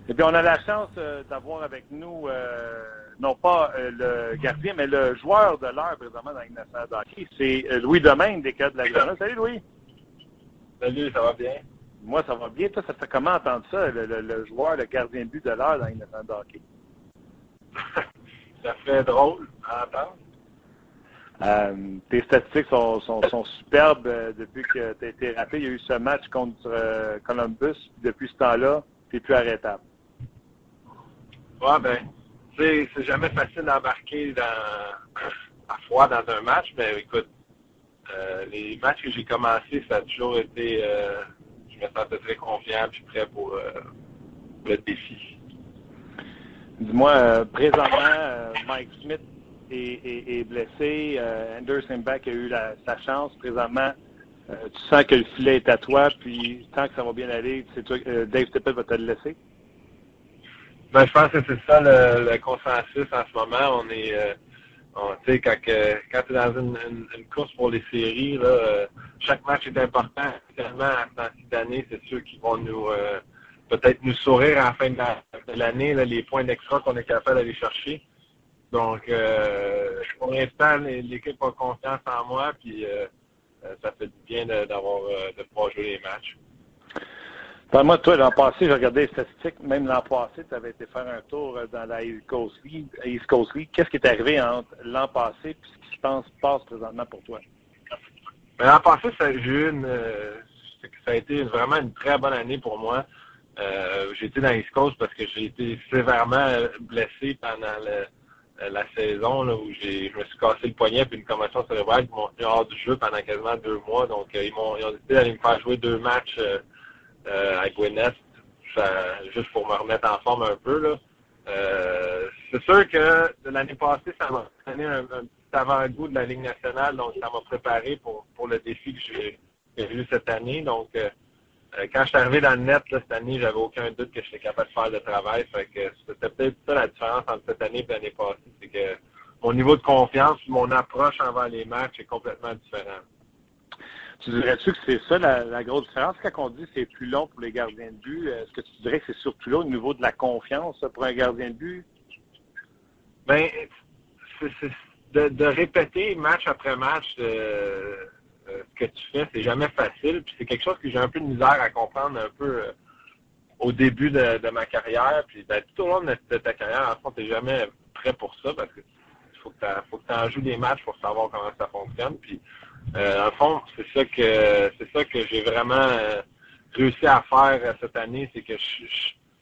Et puis on a la chance euh, d'avoir avec nous, euh, non pas euh, le gardien, mais le joueur de l'heure présentement dans la Ligue nationale de hockey. C'est euh, Louis Domingue des Coyotes de l'Arizona. Salut Louis! Salut, ça va bien? Moi, ça va bien. Toi, ça fait comment entendre ça, le, le- le joueur, le gardien de but de l'heure dans la Ligue nationale de hockey? *laughs* Ça fait drôle à entendre. Euh, tes statistiques sont, sont, sont superbes euh, depuis que tu as été rappelé. Il y a eu ce match contre euh, Columbus. Depuis ce temps-là, tu n'es plus arrêtable. Ouais, ben, tu sais, c'est jamais facile d'embarquer dans, *coughs* à froid dans un match, mais écoute, euh, les matchs que j'ai commencés, ça a toujours été, je me sentais très confiant puis prêt pour le défi. Dis-moi, présentement, Mike Smith est, est- blessé. Euh, Anderson Beck a eu la- sa chance. Présentement, euh, tu sens que le filet est à toi, puis tant que ça va bien aller, c'est toi, euh, Dave Tippett va te le laisser. Ben, je pense que c'est ça le, consensus en ce moment. On est, euh, on- quand, quand tu es dans une, course pour les séries, euh, chaque match est important. Tellement dans cette année, c'est sûr qu'ils vont nous euh, peut-être nous sourire à la fin de la- de l'année, les points d'extra qu'on est capable d'aller chercher. Donc, euh, pour l'instant, l'équipe a confiance en moi, puis euh, euh, ça fait du bien de- d'avoir de pouvoir jouer les matchs. Parle-moi de toi, l'an passé, j'ai regardé les statistiques. Même l'an passé, tu avais été faire un tour dans la East Coast League. East. Qu'est-ce qui est arrivé entre l'an passé et ce qui se passe, passe présentement pour toi? Mais l'an passé, ça, une, euh, ça a été vraiment une très bonne année pour moi. Euh, j'ai été dans l'East Coast parce que j'ai été sévèrement blessé pendant le- la saison là, où j'ai, je me suis cassé le poignet puis une commotion cérébrale qui m'ont tenu hors du jeu pendant quasiment deux mois. Donc euh, ils m'ont ils ont décidé d'aller me faire jouer deux matchs euh, euh, à Gwinnett juste pour me remettre en forme un peu. Là. Euh, c'est sûr que l'année passée, ça m'a donné un, un petit avant-goût de la Ligue nationale, donc ça m'a préparé pour, pour le défi que j'ai j'ai eu cette année. Donc, euh, euh, quand je suis arrivé dans le net là, cette année, j'avais aucun doute que j'étais capable de faire le travail. Fait que c'était peut-être ça la différence entre cette année et l'année passée, c'est que mon niveau de confiance, mon approche envers les matchs est complètement différent. Tu dirais-tu que c'est ça la, la grosse différence? Quand on dit que c'est plus long pour les gardiens de but, est-ce que tu dirais que c'est surtout là au niveau de la confiance pour un gardien de but? Ben, c'est- c'est- de, de répéter match après match euh, euh, ce que tu fais, c'est jamais facile. Puis c'est quelque chose que j'ai un peu de misère à comprendre un peu euh, au début de, ma carrière. Puis ben, tout au long de, ta carrière, en fond, tu jamais prêt pour ça parce que faut que tu en joues des matchs pour savoir comment ça fonctionne. Puis euh, le fond, c'est ça que c'est ça que j'ai vraiment euh, réussi à faire cette année, c'est que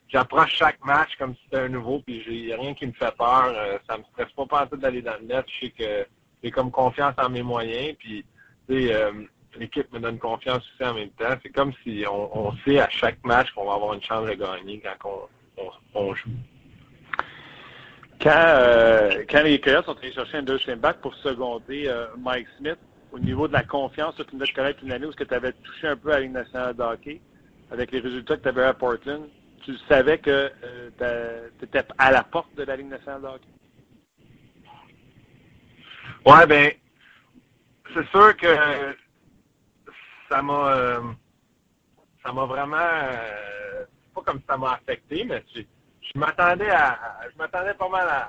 j'approche chaque match comme si c'était un nouveau, puis j'ai rien qui me fait peur. Ça me stresse pas pas d'aller dans le net. Je sais que j'ai comme confiance en mes moyens, puis sais, euh, l'équipe me donne confiance aussi en même temps. C'est comme si on, on sait à chaque match qu'on va avoir une chance de gagner quand on, on, on joue. Quand, euh, quand les Coyotes sont allés chercher un deuxième back pour seconder euh, Mike Smith, au niveau de la confiance, tu de connaître une année où tu avais touché un peu à la Ligue nationale de hockey, avec les résultats que tu avais à Portland, tu savais que euh, tu étais à la porte de la Ligue nationale de hockey? Ouais, ben, c'est sûr que ça m'a, euh, ça m'a vraiment, euh, pas comme ça m'a affecté, mais je, m'attendais à, je m'attendais pas mal à,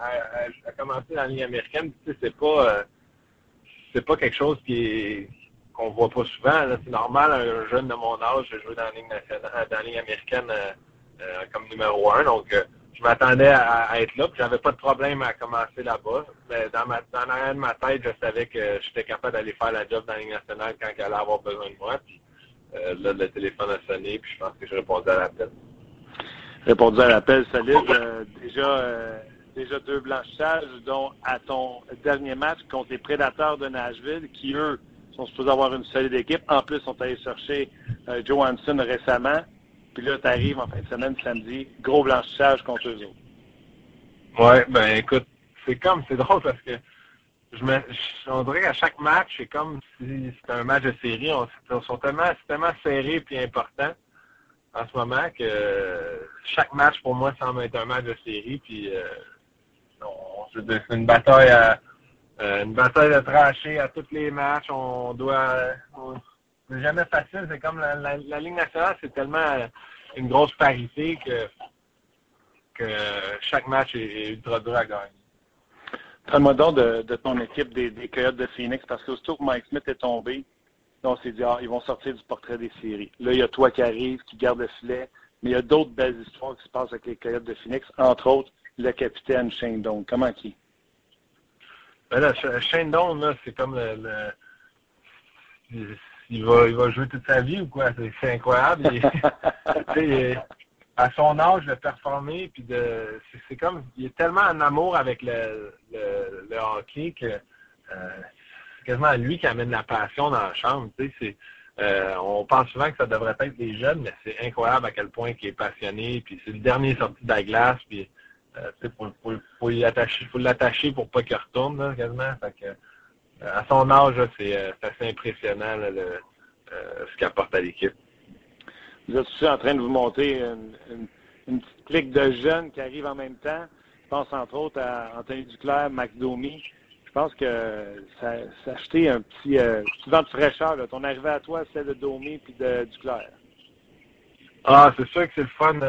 à, commencer dans la ligne américaine. Tu sais, c'est pas, euh, c'est pas quelque chose qui qu'on voit pas souvent. C'est normal, un jeune de mon âge, de jouer dans la nationale, dans la ligne américaine comme numéro un. Donc, je m'attendais à, être là, puis j'avais pas de problème à commencer là-bas. Mais dans ma dans l'arrière de ma tête, je savais que j'étais capable d'aller faire la job dans la nationale quand elle allait avoir besoin de moi. Puis euh, là, le téléphone a sonné, puis je pense que je répondais à l'appel. Répondu à l'appel solide. Euh, déjà, euh, déjà deux blanchissages, dont à ton dernier match contre les Prédateurs de Nashville, qui eux sont supposés avoir une solide équipe. En plus, sont allés chercher Johansson récemment. Puis là, tu arrives en fin de semaine, samedi, gros blanchissage contre eux autres. Ouais, ben écoute, c'est comme, c'est *laughs* drôle parce que je me, on dirait qu'à chaque match, c'est comme si c'était un match de série. On, sont tellement, c'est tellement serré et important en ce moment que chaque match pour moi semble être un match de série. Puis euh, c'est une bataille à, euh, une bataille de tranchées à tous les matchs. On doit, c'est jamais facile. C'est comme la, la, la, Ligue nationale, c'est tellement une grosse parité que, que chaque match est, ultra dur à gagner. Parle-moi donc de, de, ton équipe des, des Coyotes de Phoenix, parce que aussitôt que Mike Smith est tombé, on s'est dit, ah, ils vont sortir du portrait des séries. Là, il y a toi qui arrive, qui garde le filet, mais il y a d'autres belles histoires qui se passent avec les Coyotes de Phoenix, entre autres le capitaine Shane Doan. Comment qui? Ben là, Shane Doan, là, c'est comme le, le il va, il va jouer toute sa vie ou quoi? C'est incroyable. *laughs* à son âge de performer, puis de, c'est comme, il est tellement en amour avec le, le, hockey que euh, c'est quasiment lui qui amène la passion dans la chambre. Tu euh, on pense souvent que ça devrait être des jeunes, mais c'est incroyable à quel point il est passionné. Puis c'est le dernier sorti de la glace, puis euh, faut, faut, faut l'attacher pour pas qu'il retourne là, quasiment. Fait que, à son âge, c'est euh, assez impressionnant le, euh, ce qu'il apporte à l'équipe. Vous êtes aussi en train de vous monter une, petite clique de jeunes qui arrivent en même temps. Je pense entre autres à Anthony Duclair, Max Domi. Je pense que ça, ça un petit, euh, vent de fraîcheur. Ton arrivée à toi, celle de Domi puis de Duclair. Ah, c'est sûr que c'est le fun.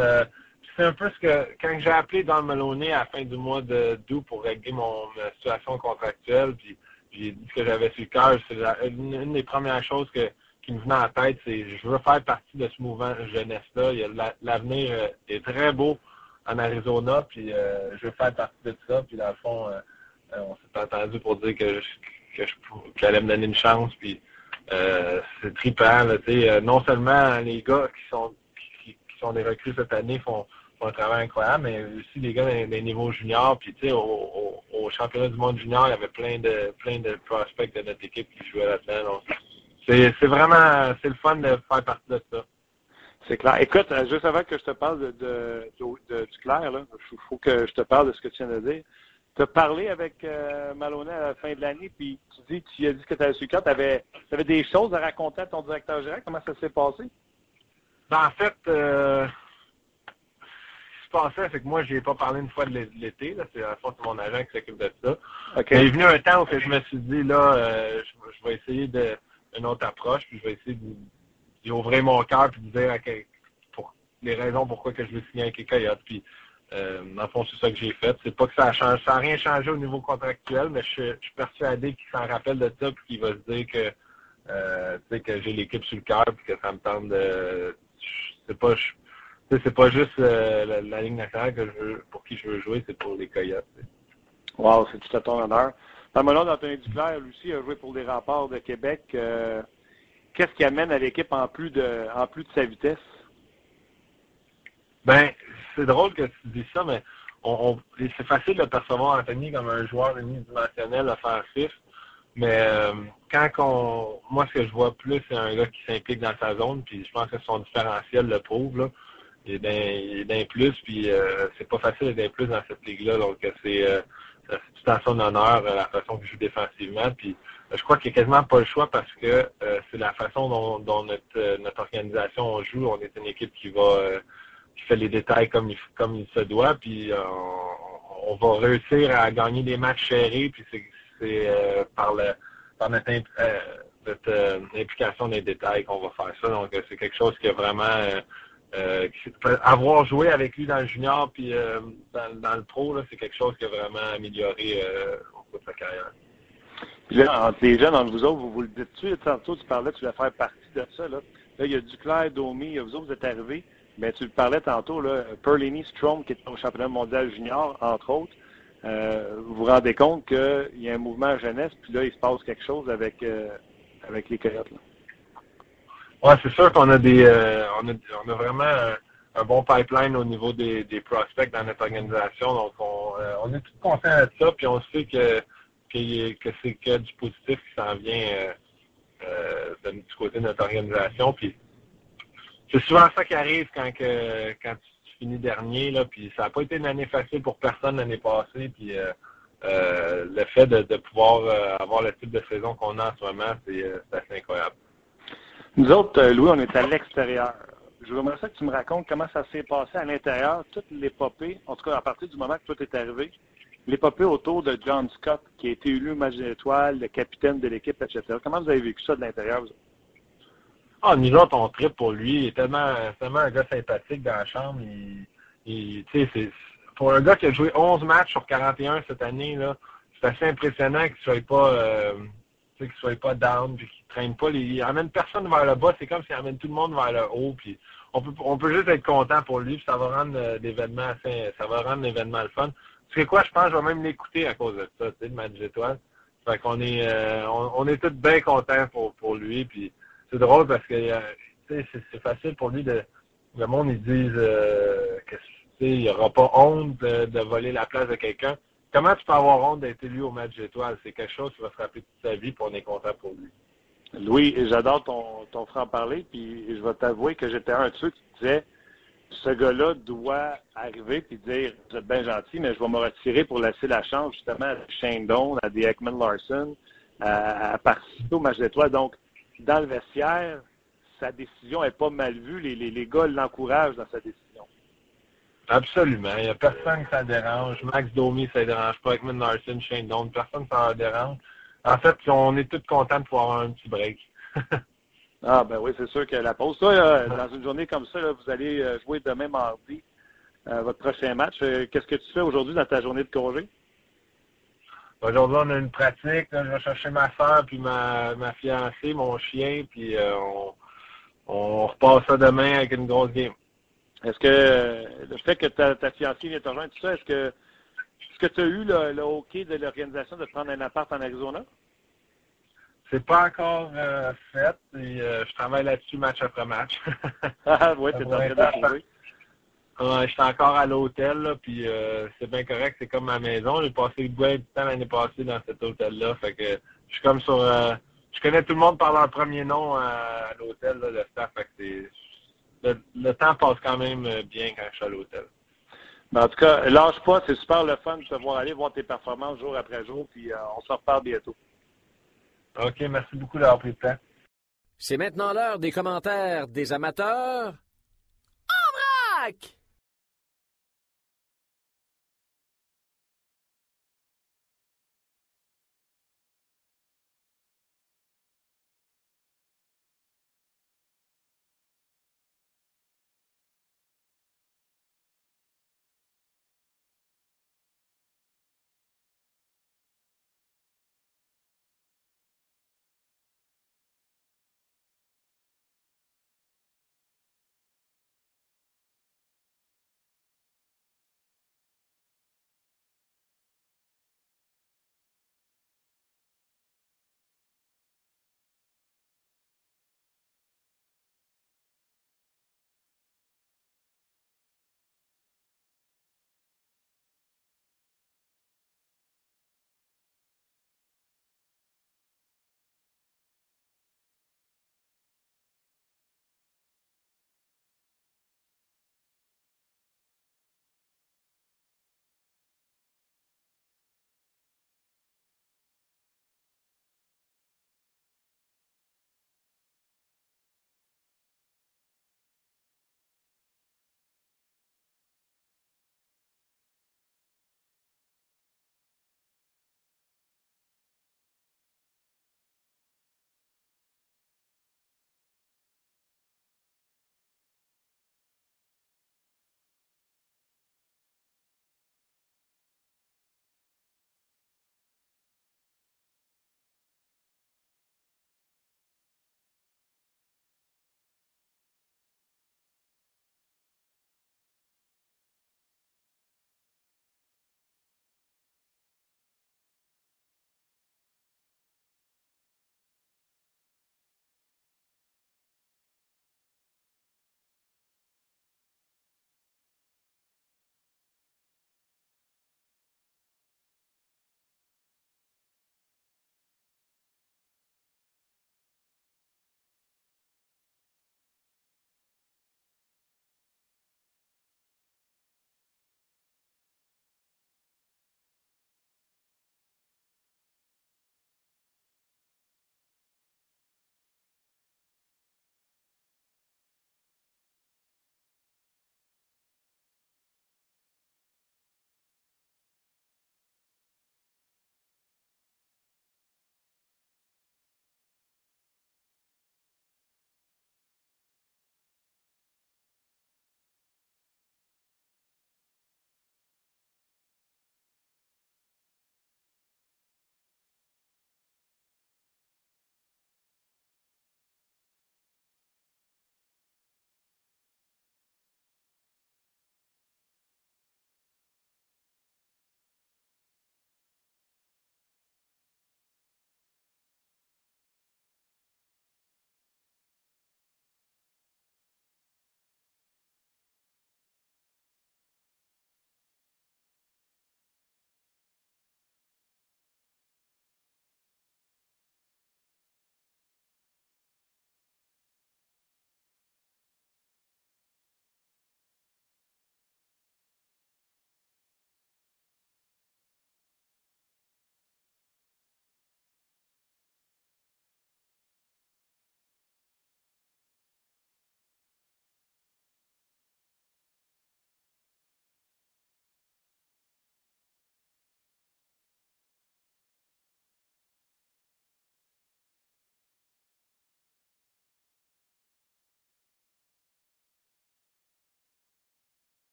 c'est un peu ce que quand j'ai appelé dans le Melonné à la fin du mois d'août pour régler mon situation contractuelle, puis j'ai dit ce que j'avais sur le cœur. C'est une, des premières choses qui me venait en tête, c'est je veux faire partie de ce mouvement jeunesse-là. L'avenir euh, est très beau en Arizona, puis euh, je veux faire partie de ça. Puis dans le fond, euh, on s'est entendu pour dire que que j'allais me donner une chance. Puis c'est trippant. non seulement les gars qui sont qui, sont des recrues cette année font un travail incroyable, mais aussi les gars des, niveaux juniors. Puis, tu sais, au, au, championnat du monde junior, il y avait plein de plein de prospects de notre équipe qui jouaient là-dedans. C'est vraiment, c'est le fun de faire partie de ça. C'est clair. Écoute, euh, juste avant que je te parle de, de, de, du clair, il faut que je te parle de ce que tu viens de dire. Tu as parlé avec euh, Maloney à la fin de l'année, puis tu dis, tu as dit que tu avais su tu avais, avais, des choses à raconter à ton directeur général. Comment ça s'est passé? Ben, en fait, euh, passait, c'est que moi, j'ai pas parlé une fois de l'été. C'est à force mon agent qui s'occupe de ça. Il est venu un temps où je me suis dit, là, euh, je, vais essayer de, une autre approche, puis je vais essayer d'ouvrir mon cœur puis de dire pour les raisons pourquoi que je veux signer avec les Coyotes. Puis, euh, dans fond, c'est ça que j'ai fait. C'est pas que ça a changé, ça n'a rien changé au niveau contractuel, mais je, suis persuadé qu'il s'en rappelle de ça puis qu'il va se dire que, euh, que j'ai l'équipe sur le cœur puis que ça me tente de. C'est pas c'est pas juste euh, la, ligne nationale que je veux, pour qui je veux jouer, c'est pour les Coyotes. Wow, c'est tout à ton honneur. Parle-moi d'Anthony Duclair, lui aussi, a joué pour les rapports de Québec. Euh, qu'est-ce qui amène à l'équipe en plus de en plus de sa vitesse? Ben, c'est drôle que tu dis ça, mais on, c'est facile de percevoir Anthony comme un joueur unidimensionnel offensif. Mais euh, quand on, moi, ce que je vois plus, c'est un gars qui s'implique dans sa zone, puis je pense que son différentiel le prouve. Là. Il est d'un, plus, puis euh, c'est pas facile d'être plus dans cette ligue-là. Donc c'est, euh, c'est tout à son honneur euh, la façon qu'il joue défensivement. Puis euh, je crois qu'il n'y a quasiment pas le choix parce que euh, c'est la façon dont, dont notre, euh, notre organisation joue. On est une équipe qui va euh, qui fait les détails comme il, comme il se doit. Puis euh, on, on va réussir à gagner des matchs serrés. Puis c'est, euh, par le par notre, euh, notre euh, implication les détails qu'on va faire ça. Donc euh, c'est quelque chose qui est vraiment euh, avoir joué avec lui dans le junior puis euh, dans, le pro, c'est quelque chose qui a vraiment amélioré euh, au cours de sa carrière. Puis là, entre les jeunes, entre vous autres, vous vous le dites-tu, tantôt tu parlais, tu voulais faire partie de ça. Là, là il y a Duclair, Domi, vous autres, vous êtes arrivés. Mais tu le parlais tantôt, là, Perlini, Strom, qui est au championnat mondial junior, entre autres. Vous vous rendez compte qu'il y a un mouvement jeunesse, puis là, il se passe quelque chose avec, avec les Coyotes. Là. Ouais, c'est sûr qu'on a des euh, on, a, on a vraiment un, un bon pipeline au niveau des, des prospects dans notre organisation. Donc on, euh, on est tout conscient de ça, puis on sait que que, que c'est que du positif qui s'en vient euh, euh, de- du côté de notre organisation. Puis c'est souvent ça qui arrive quand que quand tu finis dernier, là, puis ça n'a pas été une année facile pour personne l'année passée. Puis euh, euh, le fait de, de pouvoir euh, avoir le type de saison qu'on a en ce moment, euh, c'est assez incroyable. Nous autres, euh, Louis, on est à l'extérieur. Je voudrais ça que tu me racontes comment ça s'est passé à l'intérieur, toute l'épopée, en tout cas à partir du moment que tout est arrivé, l'épopée autour de John Scott, qui a été élu match d'étoile, le capitaine de l'équipe, etc. Comment vous avez vécu ça de l'intérieur? vous? Ah, nous autres, on tripe pour lui. Il est tellement, tellement un gars sympathique dans la chambre. Il, c'est, pour un gars qui a joué 11 matchs sur 41 cette année, là, c'est assez impressionnant qu'il soit pas, euh, qu'il soit pas down, traîne pas il amène personne vers le bas. C'est comme s'il amène tout le monde vers le haut, puis on peut, on peut juste être content pour lui, puis ça va rendre euh, l'événement assez, ça va rendre l'événement fun. Tu sais quoi, je pense que je vais même l'écouter à cause de ça, tu sais, le match d'étoiles. Fait qu'on est, euh, on, est tous bien contents pour, pour lui, puis c'est drôle parce que euh, c'est, facile pour lui de. Le monde, ils disent euh, que il aura pas honte de, de voler la place de quelqu'un. Comment tu peux avoir honte d'être élu au match d'étoiles? C'est quelque chose qui va se rappeler toute sa vie, puis on est content pour lui. Louis, j'adore ton, ton franc-parler, puis je vais t'avouer que j'étais un de ceux qui disait ce gars-là doit arriver puis dire vous êtes bien gentil, mais je vais me retirer pour laisser la chance justement à Shane à des Ekman Larson, à, à participer au match d'étoiles. Donc, dans le vestiaire, sa décision n'est pas mal vue. Les, les, les gars l'encouragent dans sa décision. Absolument. Il n'y a personne qui ça dérange. Max Domi, ça ne dérange pas. Ekman Larson, Shane Doan, personne ça leur dérange. En fait, on est tous contents de pouvoir avoir un petit break. *laughs* Ah ben oui, c'est sûr que la pause. Là, dans une journée comme ça, là, vous allez euh, jouer demain mardi euh, votre prochain match. Euh, Qu'est-ce que tu fais aujourd'hui dans ta journée de congé? Aujourd'hui, on a une pratique. là. je vais chercher ma soeur puis ma, ma fiancée, mon chien, puis euh, on, on repasse ça demain avec une grosse game. Est-ce que euh, le fait que ta, ta fiancée vient te rejoindre, tout ça, est-ce que est-ce que tu as eu le, le OK de l'organisation de prendre un appart en Arizona? C'est pas encore euh, fait et euh, je travaille là-dessus match après match. *laughs* Ah oui, Ça tu es en train de je suis encore à l'hôtel, puis euh, c'est bien correct, c'est comme ma maison. J'ai passé bien du temps l'année passée dans cet hôtel-là, fait que je suis comme sur... euh, je connais tout le monde par leur premier nom à, à l'hôtel, le staff, fait que. Le, le temps passe quand même euh, bien quand je suis à l'hôtel. Mais en tout cas, lâche pas, c'est super le fun de te voir aller, voir tes performances jour après jour, puis euh, on se reparle bientôt. OK, merci beaucoup d'avoir pris le temps. C'est maintenant l'heure des commentaires des amateurs. En vrac!